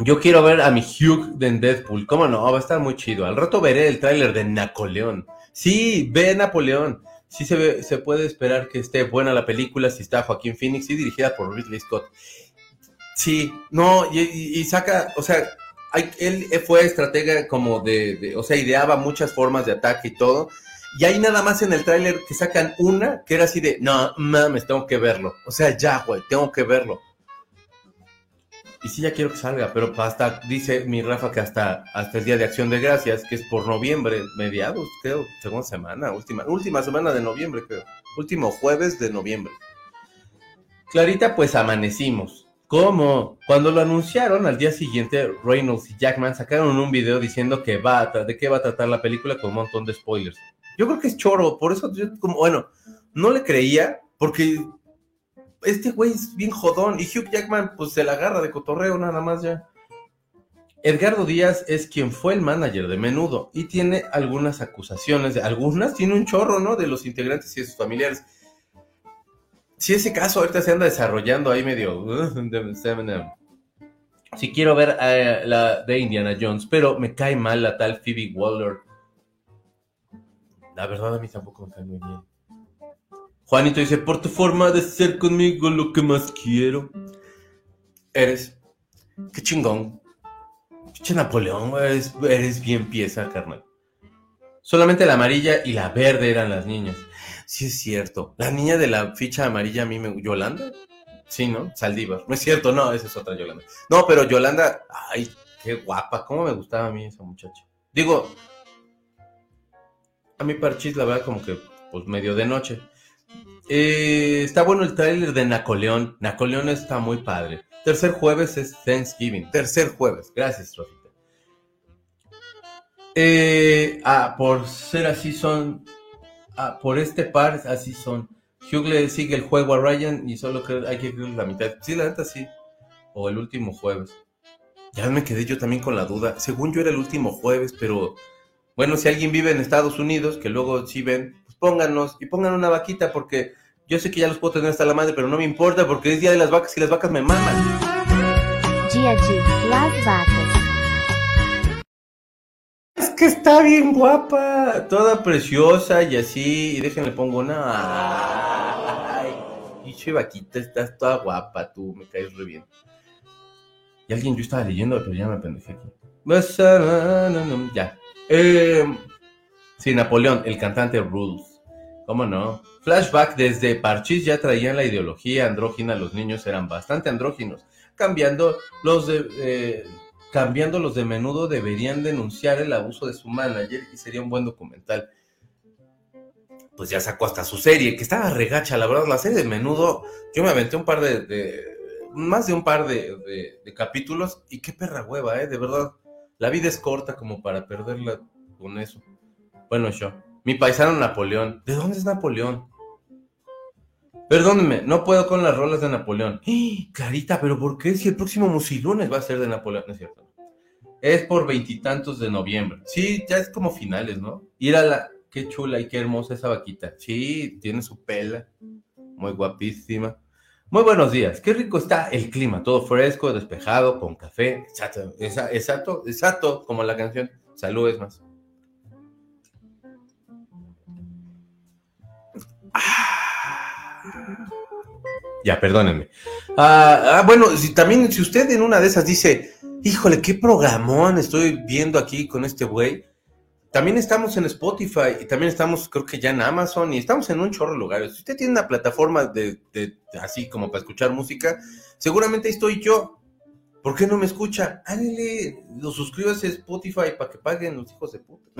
Yo quiero ver a mi Hugh en Deadpool. ¿Cómo no? Va a estar muy chido. Al rato veré el tráiler de Napoleón. Sí, ve Napoleón. Sí se, ve- se puede esperar que esté buena la película si está Joaquín Phoenix y dirigida por Ridley Scott. Sí, no, y, saca, o sea, él fue estratega como de, de- o sea, ideaba muchas formas de ataque y todo. Y hay nada más en el tráiler que sacan una que era así de, no mames, tengo que verlo. O sea, ya, güey, tengo que verlo. Y sí, ya quiero que salga, pero hasta, dice mi Rafa que hasta, hasta el Día de Acción de Gracias, que es por noviembre, mediados, creo, segunda semana, última, última semana de noviembre, creo. Último jueves de noviembre. Clarita, pues amanecimos. ¿Cómo? Cuando lo anunciaron al día siguiente, Reynolds y Jackman sacaron un video diciendo que va a de qué va a tratar la película con un montón de spoilers. Yo creo que es choro, por eso yo como, bueno, no le creía, porque este güey es bien jodón y Hugh Jackman pues se la agarra de cotorreo nada más ya. Edgardo Díaz es quien fue el manager de Menudo y tiene algunas acusaciones, de, algunas tiene un chorro, ¿no? De los integrantes y de sus familiares. Si ese caso ahorita se anda desarrollando ahí medio... Si quiero ver eh, la de Indiana Jones, pero me cae mal la tal Phoebe Waller. La verdad a mí tampoco me cae muy bien. Juanito dice, por tu forma de ser conmigo lo que más quiero. Eres. Qué chingón. Pinche Napoleón, eres, eres bien pieza, carnal. Solamente la amarilla y la verde eran las niñas. Sí es cierto. La niña de la ficha amarilla a mí me... ¿Yolanda? Sí, ¿no? Saldívar. No es cierto, no, esa es otra Yolanda. No, pero Yolanda, ay, qué guapa. ¿Cómo me gustaba a mí esa muchacha? Digo, a mí Parchís la verdad como que, pues medio de noche. Eh, está bueno el tráiler de Napoleón. Napoleón está muy padre. Tercer jueves es Thanksgiving. Tercer jueves. Gracias, Rosita. Eh, ah, por ser así son. Ah, por este par, así son. Hugh le sigue el juego a Ryan y solo creo, hay que la mitad. Sí, la neta sí. O el último jueves. Ya me quedé yo también con la duda. Según yo era el último jueves, pero bueno, si alguien vive en Estados Unidos, que luego sí ven, pues pónganos y pongan una vaquita porque yo sé que ya los puedo tener hasta la madre, pero no me importa porque es día de las vacas y las vacas me maman. De Las Vacas. que está bien guapa, toda preciosa y así. Y déjenle pongo una. Ay, pinche vaquita, estás toda guapa, tú, me caes re bien. Y alguien, yo estaba leyendo, pero ya me pendejé aquí. Ya. Eh, sí, Napoleón, el cantante Rules. ¿Cómo no? Flashback desde Parchís ya traían la ideología andrógina, los niños eran bastante andróginos. Cambiando los de, eh, cambiando los de menudo deberían denunciar el abuso de su manager y sería un buen documental. Pues ya sacó hasta su serie, que estaba regacha, la verdad, la serie de menudo, yo me aventé un par de, más de un par de- de capítulos y qué perra hueva, eh, de verdad. La vida es corta como para perderla con eso. Bueno, yo. Mi paisano Napoleón. ¿De dónde es Napoleón? Perdónenme, no puedo con las rolas de Napoleón. ¡Ah! Clarita, pero ¿por qué? Si el próximo Musilunes va a ser de Napoleón, no es cierto. Es por veintitantos de noviembre. Sí, ya es como finales, ¿no? Ir a la. Qué chula y qué hermosa esa vaquita. Sí, tiene su pela. Muy guapísima. Muy buenos días. Qué rico está el clima. Todo fresco, despejado, con café. Exacto, exacto, exacto, como la canción. Salud, es más. Ya, perdónenme. Ah, ah, bueno, si también, si usted en una de esas dice, híjole, qué programón estoy viendo aquí con este güey. También estamos en Spotify y también estamos, creo que ya en Amazon y estamos en un chorro de lugares. Si usted tiene una plataforma de, así como para escuchar música, seguramente estoy yo. ¿Por qué no me escucha? Ándale, lo suscríbase a Spotify para que paguen los hijos de puta.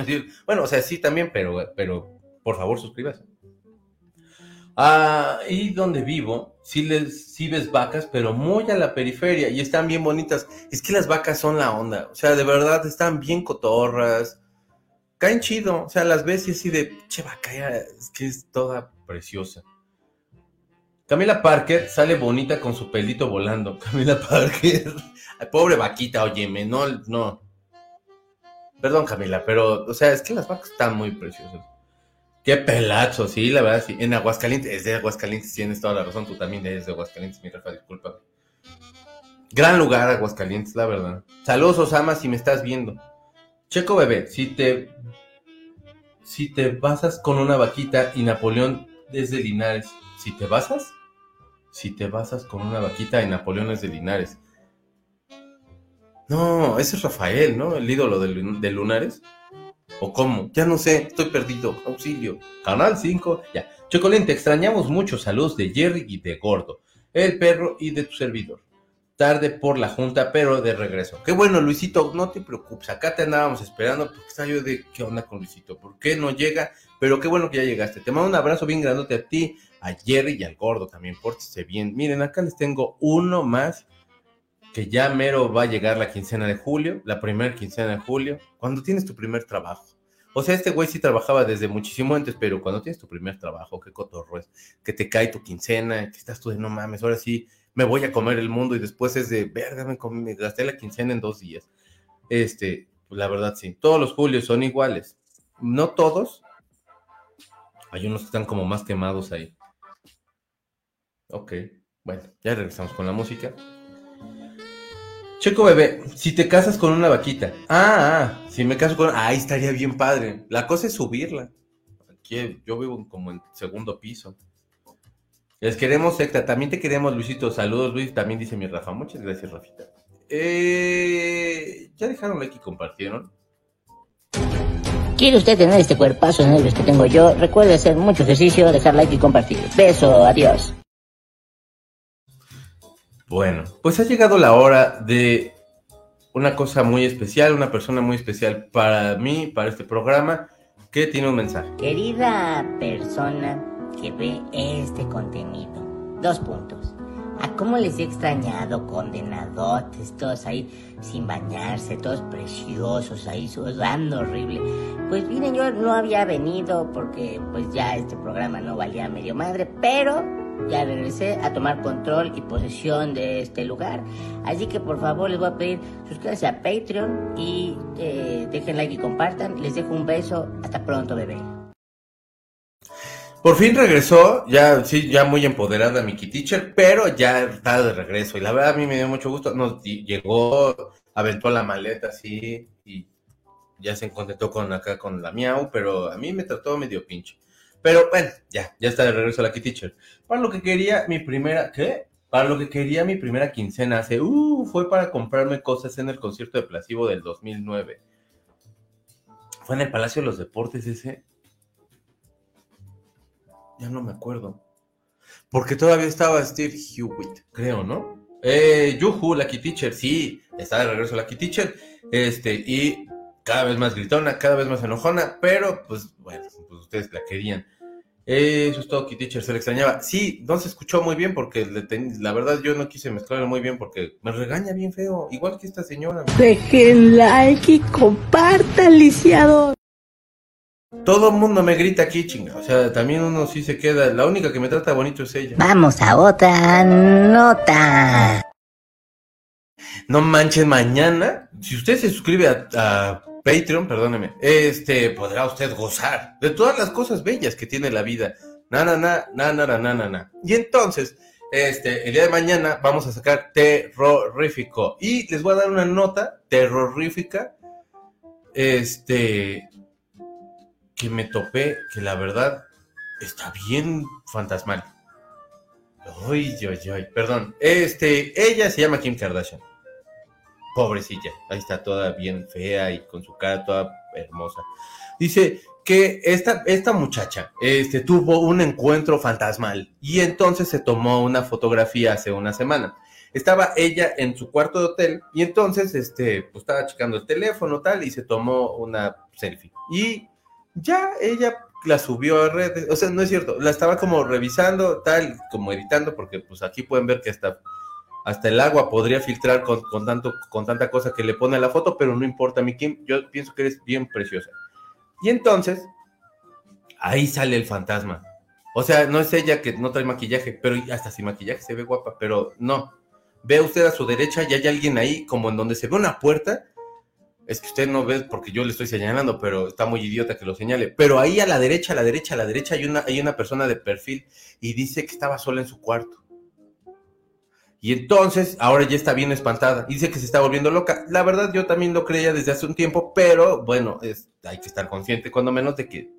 Bueno, o sea, sí también, pero, pero por favor suscríbase. Ah, y donde vivo, sí, les, sí ves vacas, pero muy a la periferia y están bien bonitas. Es que las vacas son la onda, o sea, de verdad están bien cotorras, caen chido, o sea, las ves y así de, che, vaca, es que es toda preciosa. Camila Parker sale bonita con su pelito volando. Camila Parker, pobre vaquita, óyeme, no, no. Perdón, Camila, pero, o sea, es que las vacas están muy preciosas. Qué pelazo, sí, la verdad, sí. En Aguascalientes, es de Aguascalientes, tienes toda la razón. Tú también eres de Aguascalientes, mi Rafa, disculpa. Gran lugar, Aguascalientes, la verdad. Saludos, Osama, si me estás viendo. Checo bebé, si te. Si te basas con una vaquita y Napoleón desde Linares. Si te basas, si te basas con una vaquita y Napoleón es de Linares. No, ese es Rafael, ¿no? El ídolo de, de Lunares. ¿O cómo? Ya no sé, estoy perdido. Auxilio. Canal 5. Ya. Chocolín, te extrañamos mucho. Saludos de Jerry y de Gordo. El perro y de tu servidor. Tarde por la junta, pero de regreso. Qué bueno, Luisito, no te preocupes. Acá te andábamos esperando porque estaba yo de qué onda con Luisito. ¿Por qué no llega? Pero qué bueno que ya llegaste. Te mando un abrazo bien grandote a ti, a Jerry y al Gordo también. Pórtese bien. Miren, acá les tengo uno más que ya mero va a llegar la quincena de julio, la primera quincena de julio, cuando tienes tu primer trabajo. O sea, este güey sí trabajaba desde muchísimo antes, pero cuando tienes tu primer trabajo, qué cotorro es, que te cae tu quincena, que estás tú de no mames, ahora sí me voy a comer el mundo y después es de verga, me, me gasté la quincena en dos días. Este, la verdad sí, todos los julios son iguales. No todos, hay unos que están como más quemados ahí. Ok, bueno, ya regresamos con la música. Checo bebé, si te casas con una vaquita. Ah, ah, si me caso con. Ahí estaría bien padre. La cosa es subirla. Aquí yo vivo como en segundo piso. Les queremos, secta. También te queremos, Luisito. Saludos, Luis. También dice mi Rafa. Muchas gracias, Rafita. Eh, ¿Ya dejaron like y compartieron? ¿Quiere usted tener este cuerpazo de nervios que tengo yo? Recuerde hacer mucho ejercicio, dejar like y compartir. Beso, adiós. Bueno, pues ha llegado la hora de una cosa muy especial, una persona muy especial para mí, para este programa, que tiene un mensaje. Querida persona que ve este contenido, dos puntos. ¿A cómo les he extrañado, condenadotes, todos ahí sin bañarse, todos preciosos, ahí sudando horrible? Pues miren, yo no había venido porque pues ya este programa no valía medio madre, pero ya regresé a tomar control y posesión de este lugar. Así que por favor les voy a pedir suscríbanse a Patreon y eh, dejen like y compartan. Les dejo un beso. Hasta pronto, bebé. Por fin regresó, ya sí, ya muy empoderada Miki Teacher, pero ya está de regreso. Y la verdad a mí me dio mucho gusto. Nos llegó, aventó la maleta así y ya se contentó con acá con la miau, pero a mí me trató medio pinche. Pero bueno, ya, ya está de regreso la Teacher. Para lo que quería mi primera, ¿qué? Para lo que quería mi primera quincena hace, uh, fue para comprarme cosas en el concierto de Placebo del 2009. Fue en el Palacio de los Deportes ese. Ya no me acuerdo. Porque todavía estaba Steve Hewitt, creo, ¿no? Eh, Yuhu, Lucky Teacher, sí, está de regreso Lucky Teacher. Este, y cada vez más gritona, cada vez más enojona, pero pues bueno, pues ustedes la querían. Eh, eso es todo, Kitty Teacher, se le extrañaba. Sí, no se escuchó muy bien porque la verdad yo no quise mezclarlo muy bien porque me regaña bien feo, igual que esta señora. Dejen like y compartan, lisiado. Todo el mundo me grita aquí, chinga. O sea, también uno sí se queda. La única que me trata bonito es ella. Vamos a otra nota. No manches, mañana, si usted se suscribe a, Patreon, perdóneme, este, podrá usted gozar de todas las cosas bellas que tiene la vida. Na, na, na, na, na, na, na, na. Y entonces, este, el día de mañana vamos a sacar terrorífico. Y les voy a dar una nota terrorífica. Este, que me topé, que la verdad está bien fantasmal. Uy, uy, uy, perdón. Este, ella se llama Kim Kardashian. Pobrecilla, ahí está toda bien fea y con su cara toda hermosa. Dice que esta, esta muchacha este, tuvo un encuentro fantasmal y entonces se tomó una fotografía hace una semana. Estaba ella en su cuarto de hotel y entonces este, pues, estaba checando el teléfono tal y se tomó una selfie. Y ya ella la subió a redes, o sea, no es cierto, la estaba como revisando tal, como editando, porque pues aquí pueden ver que hasta hasta el agua podría filtrar con, con, tanto, con tanta cosa que le pone a la foto, pero no importa, mi Kim, yo pienso que eres bien preciosa. Y entonces, ahí sale el fantasma. O sea, no es ella que no trae maquillaje, pero hasta sin maquillaje se ve guapa, pero no. Ve usted a su derecha y hay alguien ahí, como en donde se ve una puerta. Es que usted no ve porque yo le estoy señalando, pero está muy idiota que lo señale. Pero ahí a la derecha, a la derecha, a la derecha hay una, hay una persona de perfil y dice que estaba sola en su cuarto. Y entonces, ahora ya está bien espantada. Dice que se está volviendo loca. La verdad, yo también lo creía desde hace un tiempo, pero bueno, es, hay que estar consciente, cuando menos de que,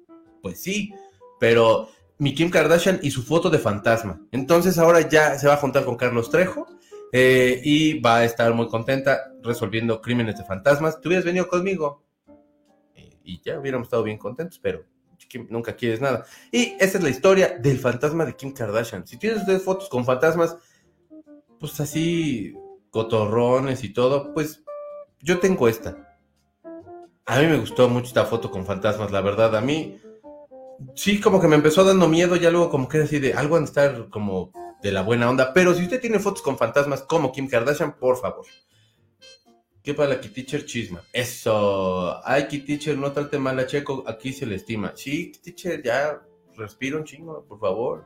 pues sí, pero mi Kim Kardashian y su foto de fantasma. Entonces, ahora ya se va a juntar con Carlos Trejo eh, y va a estar muy contenta resolviendo crímenes de fantasmas. Tú hubieras venido conmigo eh, y ya hubiéramos estado bien contentos, pero Kim, nunca quieres nada. Y esa es la historia del fantasma de Kim Kardashian. Si tienes ustedes fotos con fantasmas, pues así, cotorrones y todo, pues yo tengo esta. A mí me gustó mucho esta foto con fantasmas, la verdad. A mí, sí, como que me empezó dando miedo, ya luego como que así de algo van a estar como de la buena onda. Pero si usted tiene fotos con fantasmas como Kim Kardashian, por favor. ¿Qué para la Teacher chisma? Eso. Ay, Teacher, no trate mal a Checo, aquí se le estima. Sí, Teacher, ya respira un chingo, por favor.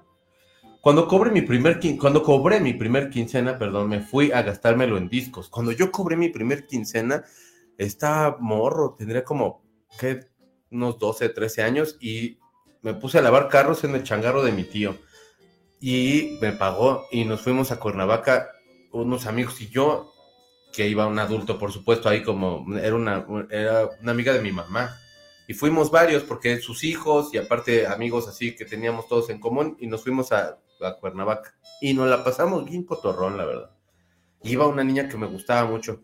Cuando cobré mi primer cuando cobré mi primer quincena, perdón, me fui a gastármelo en discos. Cuando yo cobré mi primer quincena, estaba morro, tendría como ¿qué? unos 12, 13 años y me puse a lavar carros en el changarro de mi tío. Y me pagó y nos fuimos a Cuernavaca unos amigos y yo, que iba un adulto, por supuesto, ahí como era una, era una amiga de mi mamá. Y fuimos varios porque sus hijos y aparte amigos así que teníamos todos en común y nos fuimos a, a Cuernavaca. Y nos la pasamos bien cotorrón, la verdad. Iba una niña que me gustaba mucho,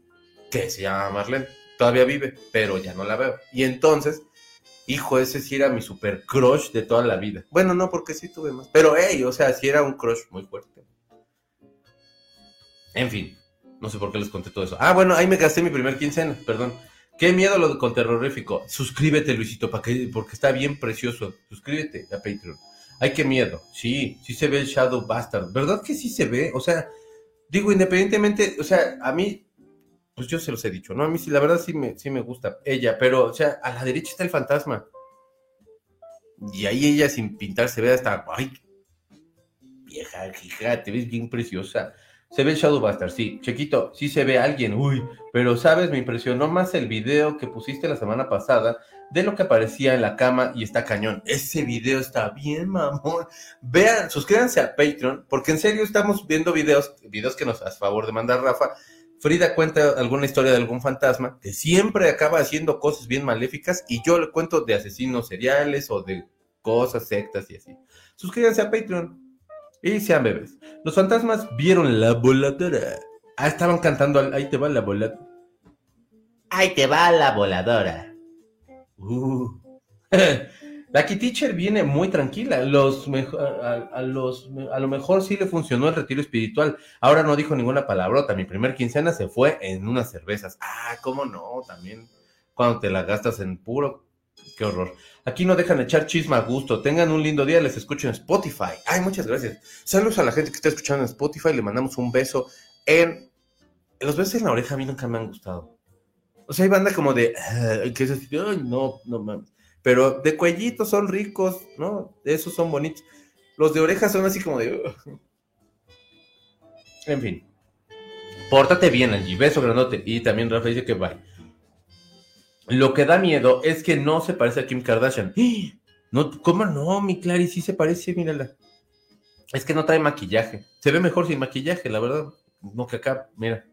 que se llama Marlene. Todavía vive, pero ya no la veo. Y entonces, hijo, ese sí era mi super crush de toda la vida. Bueno, no, porque sí tuve más. Pero, hey, o sea, sí era un crush muy fuerte. En fin, no sé por qué les conté todo eso. Ah, bueno, ahí me gasté mi primer quincena, perdón. Qué miedo lo de con terrorífico. Suscríbete, Luisito, para que, porque está bien precioso. Suscríbete a Patreon. Ay, qué miedo. Sí, sí se ve el Shadow Bastard. ¿Verdad que sí se ve? O sea, digo, independientemente, o sea, a mí, pues yo se los he dicho, ¿no? A mí sí, la verdad sí me, sí me gusta ella, pero, o sea, a la derecha está el fantasma. Y ahí ella sin pintar se ve hasta, ay, vieja, hija, te ves bien preciosa. Se ve el Shadow Bastard, sí. Chequito, sí se ve alguien, uy. Pero, ¿sabes? Me impresionó más el video que pusiste la semana pasada de lo que aparecía en la cama y está cañón. Ese video está bien, mamón. Vean, suscríbanse a Patreon, porque en serio estamos viendo videos, videos que nos hace favor de mandar Rafa, Frida cuenta alguna historia de algún fantasma que siempre acaba haciendo cosas bien maléficas y yo le cuento de asesinos seriales o de cosas, sectas y así. Suscríbanse a Patreon y sean bebés. Los fantasmas vieron la voladora. Ah, estaban cantando, ahí te va la voladora. Ahí te va la voladora. Uh. La Teacher viene muy tranquila. Los a, a, lo mejor sí le funcionó el retiro espiritual. Ahora no dijo ninguna palabrota. Mi primer quincena se fue en unas cervezas. Ah, cómo no, también cuando te la gastas en puro. Qué horror. Aquí no dejan echar chisma a gusto. Tengan un lindo día. Les escucho en Spotify. Ay, muchas gracias. Saludos a la gente que está escuchando en Spotify. Le mandamos un beso en. Los besos en la oreja a mí nunca me han gustado. O sea, hay banda como de. que es así, Ay, no, no mames. Pero de cuellito son ricos, ¿no? Esos son bonitos. Los de orejas son así como de. En fin. Pórtate bien, Angie. Beso grandote. Y también Rafa dice que bye. Lo que da miedo es que no se parece a Kim Kardashian. No, ¿Cómo no? Mi Clary sí se parece, mírala. Es que no trae maquillaje. Se ve mejor sin maquillaje, la verdad. No que acá, mira.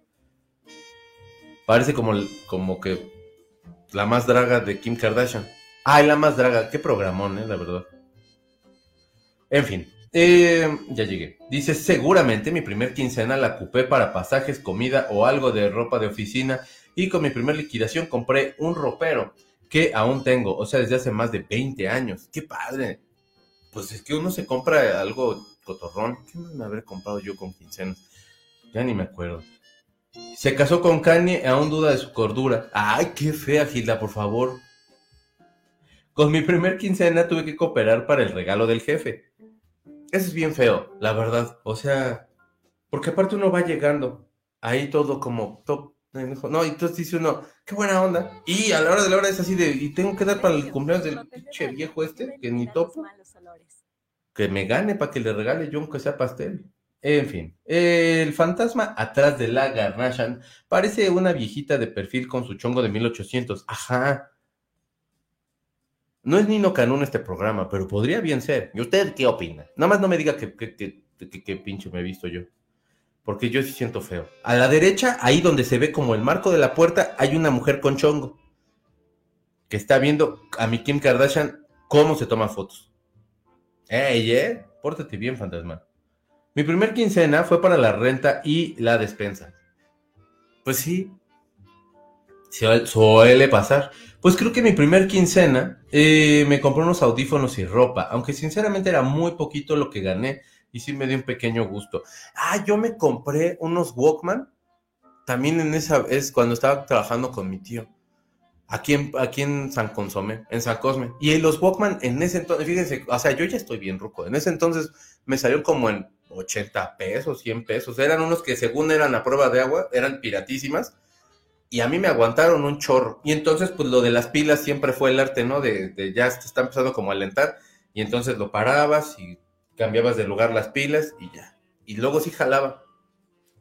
Parece como, como que la más draga de Kim Kardashian. Ay, la más draga, qué programón, eh, la verdad. En fin, eh, ya llegué. Dice, seguramente mi primer quincena la ocupé para pasajes, comida o algo de ropa de oficina y con mi primer liquidación compré un ropero que aún tengo, o sea, desde hace más de 20 años. ¡Qué padre! Pues es que uno se compra algo cotorrón. ¿Qué me haber comprado yo con quincenas? Ya ni me acuerdo. Se casó con Kanye, aún duda de su cordura. ¡Ay, qué fea, Gilda, por favor! Con mi primer quincena tuve que cooperar para el regalo del jefe. Eso es bien feo, la verdad. O sea, porque aparte uno va llegando ahí todo como top. No, y entonces dice uno, qué buena onda. Y a la hora de la hora es así de, y tengo que dar para el cumpleaños del pinche viejo este, que ni topo. Que me gane para que le regale yo aunque sea pastel. En fin, el fantasma atrás de la Garnashan parece una viejita de perfil con su chongo de 1800. Ajá, no es Nino Canún este programa, pero podría bien ser. ¿Y usted qué opina? Nada más no me diga que, que, pinche me he visto yo. Porque yo sí siento feo. A la derecha, ahí donde se ve como el marco de la puerta, hay una mujer con chongo. Que está viendo a mi Kim Kardashian cómo se toma fotos. ¡Ey, eh! Pórtate bien, fantasma. Mi primer quincena fue para la renta y la despensa. Pues sí. Suele pasar. Pues creo que mi primer quincena eh, me compré unos audífonos y ropa, aunque sinceramente era muy poquito lo que gané y sí me dio un pequeño gusto. Ah, yo me compré unos Walkman, también en esa es cuando estaba trabajando con mi tío, aquí en, aquí en San Consome, en San Cosme. Y los Walkman en ese entonces, fíjense, o sea, yo ya estoy bien ruco, en ese entonces me salió como en 80 pesos, 100 pesos, eran unos que según eran a prueba de agua, eran piratísimas y a mí me aguantaron un chorro. Y entonces, pues lo de las pilas siempre fue el arte, ¿no? De, ya está empezando como a alentar, y entonces lo parabas y cambiabas de lugar las pilas y ya. Y luego sí jalaba.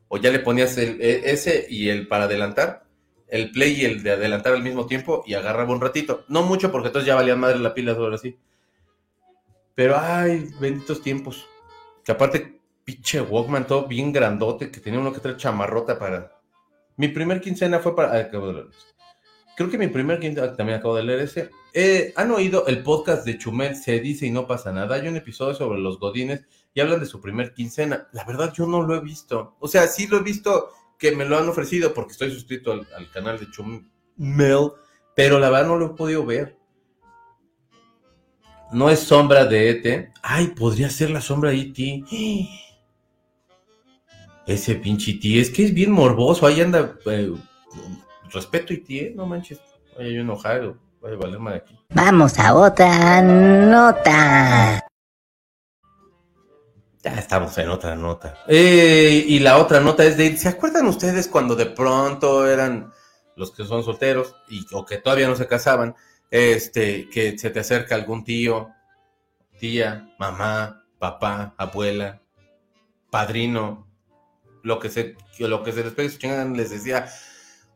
O ya le ponías el, e, ese y el para adelantar, el play y el de adelantar al mismo tiempo y agarraba un ratito. No mucho porque entonces ya valían madre la pila ahora sí. Pero ay, benditos tiempos. Que aparte, pinche Walkman, todo bien grandote, que tenía uno que traer chamarrota para mi primer quincena fue para. acabo de leer. Creo que mi primer quincena. También acabo de leer ese. Eh, ¿Han oído el podcast de Chumel? Se dice y no pasa nada. Hay un episodio sobre los godines y hablan de su primer quincena. La verdad, yo no lo he visto. O sea, sí lo he visto que me lo han ofrecido porque estoy suscrito al, canal de Chumel, pero la verdad no lo he podido ver. No es sombra de ET. Ay, podría ser la sombra de ET. Ese pinche tío, es que es bien morboso, ahí anda. Eh, respeto y tío, no manches. Vaya yo enojado, vaya valerme de aquí. Vamos a otra nota. Ya estamos en otra nota. Eh, y la otra nota es de, ¿se acuerdan ustedes cuando de pronto eran los que son solteros y, o que todavía no se casaban, este, que se te acerca algún tío, tía, mamá, papá, abuela, padrino, lo que se, lo que se les les decía,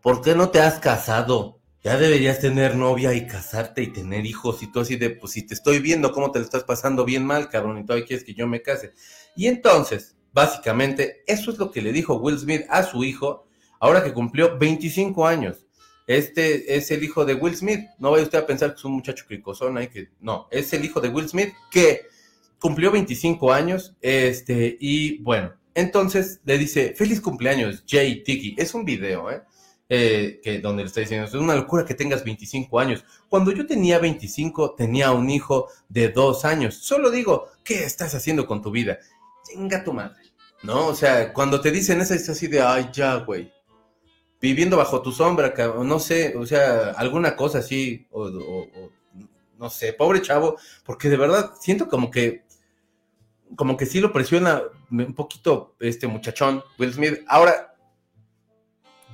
¿por qué no te has casado? Ya deberías tener novia y casarte y tener hijos y todo así de, pues si te estoy viendo cómo te lo estás pasando bien mal, cabrón, y todavía quieres que yo me case. Y entonces, básicamente, eso es lo que le dijo Will Smith a su hijo ahora que cumplió 25 años. Este es el hijo de Will Smith. No vaya usted a pensar que es un muchacho cricosón ahí que no, es el hijo de Will Smith que cumplió 25 años, este, y bueno, entonces le dice, feliz cumpleaños, Jay Tiki. Es un video, ¿eh? Eh, que donde le está diciendo, es una locura que tengas 25 años. Cuando yo tenía 25, tenía un hijo de dos años. Solo digo, ¿qué estás haciendo con tu vida? Chinga tu madre. ¿No? O sea, cuando te dicen eso, es así de, ay, ya, güey. Viviendo bajo tu sombra, no sé, o sea, alguna cosa así, o no sé, pobre chavo, porque de verdad siento como que como que sí lo presiona un poquito este muchachón, Will Smith. Ahora,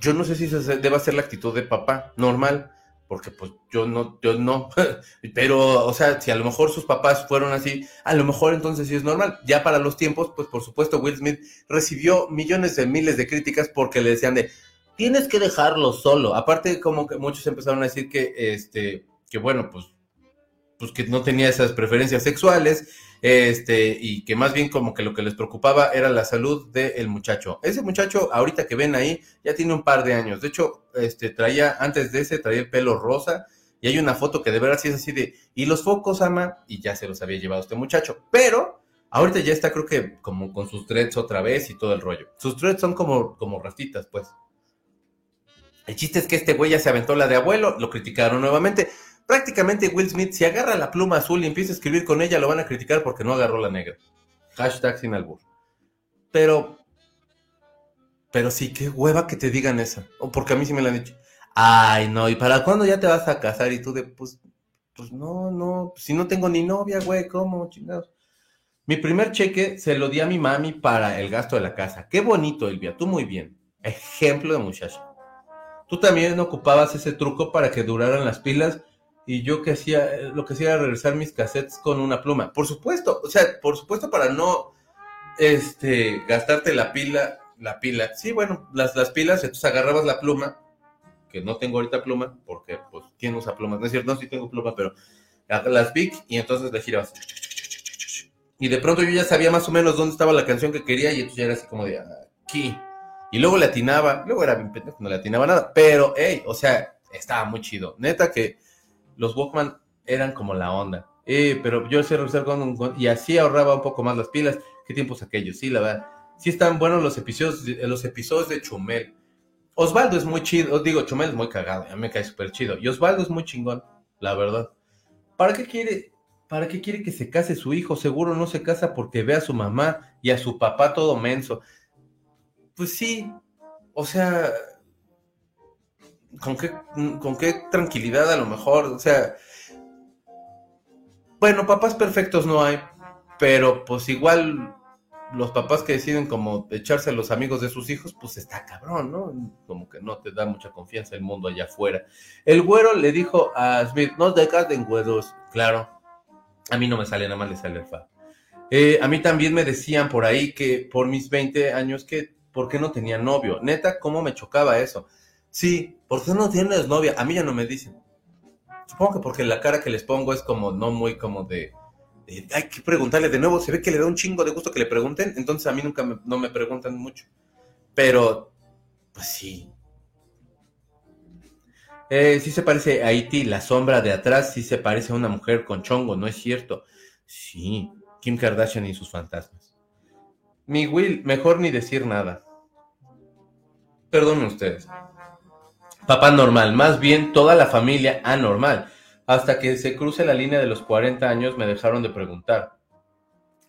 yo no sé si esa debe ser la actitud de papá, normal, porque pues yo no, yo no, pero, o sea, si a lo mejor sus papás fueron así, a lo mejor entonces sí es normal. Ya para los tiempos, pues por supuesto Will Smith recibió millones de miles de críticas porque le decían de, tienes que dejarlo solo. Aparte, como que muchos empezaron a decir que, este, que bueno, pues, pues que no tenía esas preferencias sexuales este, y que más bien como que lo que les preocupaba era la salud del muchacho. Ese muchacho, ahorita que ven ahí, ya tiene un par de años. De hecho, este, traía, antes de ese, traía el pelo rosa, y hay una foto que de verdad sí es así de, y los focos, ama, y ya se los había llevado este muchacho. Pero, ahorita ya está, creo que como con sus dreads otra vez y todo el rollo. Sus dreads son como, como rastitas, pues. El chiste es que este güey ya se aventó la de abuelo, lo criticaron nuevamente prácticamente Will Smith, si agarra la pluma azul y empieza a escribir con ella, lo van a criticar porque no agarró la negra. Hashtag sin albur. Pero, pero sí, qué hueva que te digan eso. O porque a mí sí me lo han dicho. Ay, no, ¿y para cuándo ya te vas a casar? Y tú de, pues, pues no, no, si no tengo ni novia, güey, ¿cómo, chingados? Mi primer cheque se lo di a mi mami para el gasto de la casa. Qué bonito, Elvia, tú muy bien. Ejemplo de muchacha. Tú también ocupabas ese truco para que duraran las pilas y yo que hacía, lo que hacía era regresar mis cassettes con una pluma. Por supuesto, o sea, por supuesto para no este gastarte la pila, la pila. Sí, bueno, las, las pilas, entonces agarrabas la pluma, que no tengo ahorita pluma, porque pues quién usa plumas, no es cierto, no, sí tengo pluma, pero las Big y entonces le girabas. Y de pronto yo ya sabía más o menos dónde estaba la canción que quería y entonces ya era así como de aquí. Y luego le atinaba, luego era bien pendejo, no le atinaba nada, pero hey, o sea, estaba muy chido. Neta que los Walkman eran como la onda. Eh, pero yo sé regresar con, y así ahorraba un poco más las pilas. ¿Qué tiempos aquellos? Sí, la verdad. Sí están buenos los episodios, los episodios de Chumel. Osvaldo es muy chido, os digo, Chumel es muy cagado, a mí me cae súper chido. Y Osvaldo es muy chingón, la verdad. ¿Para qué quiere, para qué quiere que se case su hijo? Seguro no se casa porque ve a su mamá y a su papá todo menso. Pues sí, o sea, ¿con qué, con qué tranquilidad a lo mejor? O sea, bueno, papás perfectos no hay, pero pues igual los papás que deciden como echarse a los amigos de sus hijos, pues está cabrón, ¿no? Como que no te da mucha confianza el mundo allá afuera. El güero le dijo a Smith, no dejas de güeros. Claro, a mí no me sale, nada más le sale el fa. Eh, a mí también me decían por ahí que por mis 20 años que, ¿por qué no tenía novio? Neta, ¿cómo me chocaba eso? Sí, ¿por qué no tienes novia? A mí ya no me dicen. Supongo que porque la cara que les pongo es como no muy como de, hay que preguntarle de nuevo, se ve que le da un chingo de gusto que le pregunten, entonces a mí nunca me, no me preguntan mucho. Pero, pues sí. Eh, sí se parece a Haití, la sombra de atrás sí se parece a una mujer con chongo, ¿no es cierto? Sí, Kim Kardashian y sus fantasmas. Mi Will, mejor ni decir nada. Perdonen ustedes. Papá normal, más bien toda la familia anormal. Hasta que se cruce la línea de los 40 años me dejaron de preguntar.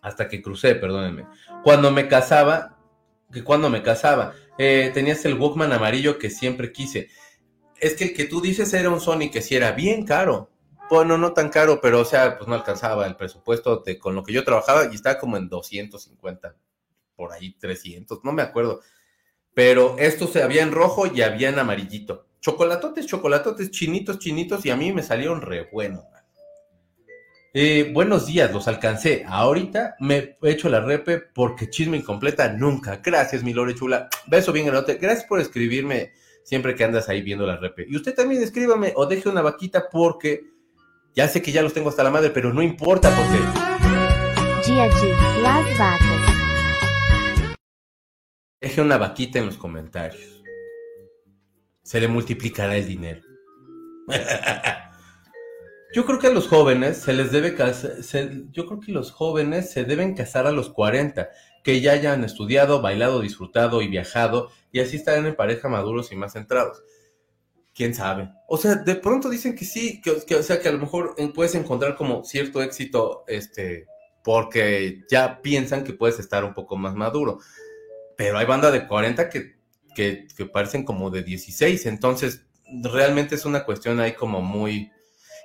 Hasta que crucé, perdónenme. Cuando me casaba, que cuando me casaba, eh, tenías el Walkman amarillo que siempre quise. Es que el que tú dices era un Sony que sí era bien caro. Bueno, no tan caro, pero o sea, pues no alcanzaba el presupuesto de, con lo que yo trabajaba y estaba como en 250, por ahí 300, no me acuerdo. Pero esto se había en rojo y había en amarillito. Chocolatotes, chocolatotes, chinitos, chinitos, y a mí me salieron re buenos. Eh, buenos días, los alcancé. Ahorita me he hecho la repe porque chisme incompleta nunca. Gracias, mi Lore chula. Beso bien grande. Gracias por escribirme siempre que andas ahí viendo la repe. Y usted también escríbame o deje una vaquita porque ya sé que ya los tengo hasta la madre, pero no importa porque. GG, las vacas. Deje una vaquita en los comentarios. se le multiplicará el dinero. Yo creo que a los jóvenes se les debe casar, yo creo que los jóvenes se deben casar a los 40, que ya hayan estudiado, bailado, disfrutado y viajado, y así estarán en pareja maduros y más centrados. ¿Quién sabe? O sea, de pronto dicen que sí, que, o sea, que a lo mejor puedes encontrar como cierto éxito, este, porque ya piensan que puedes estar un poco más maduro. Pero hay banda de 40 que, que, parecen como de 16, entonces realmente es una cuestión ahí como muy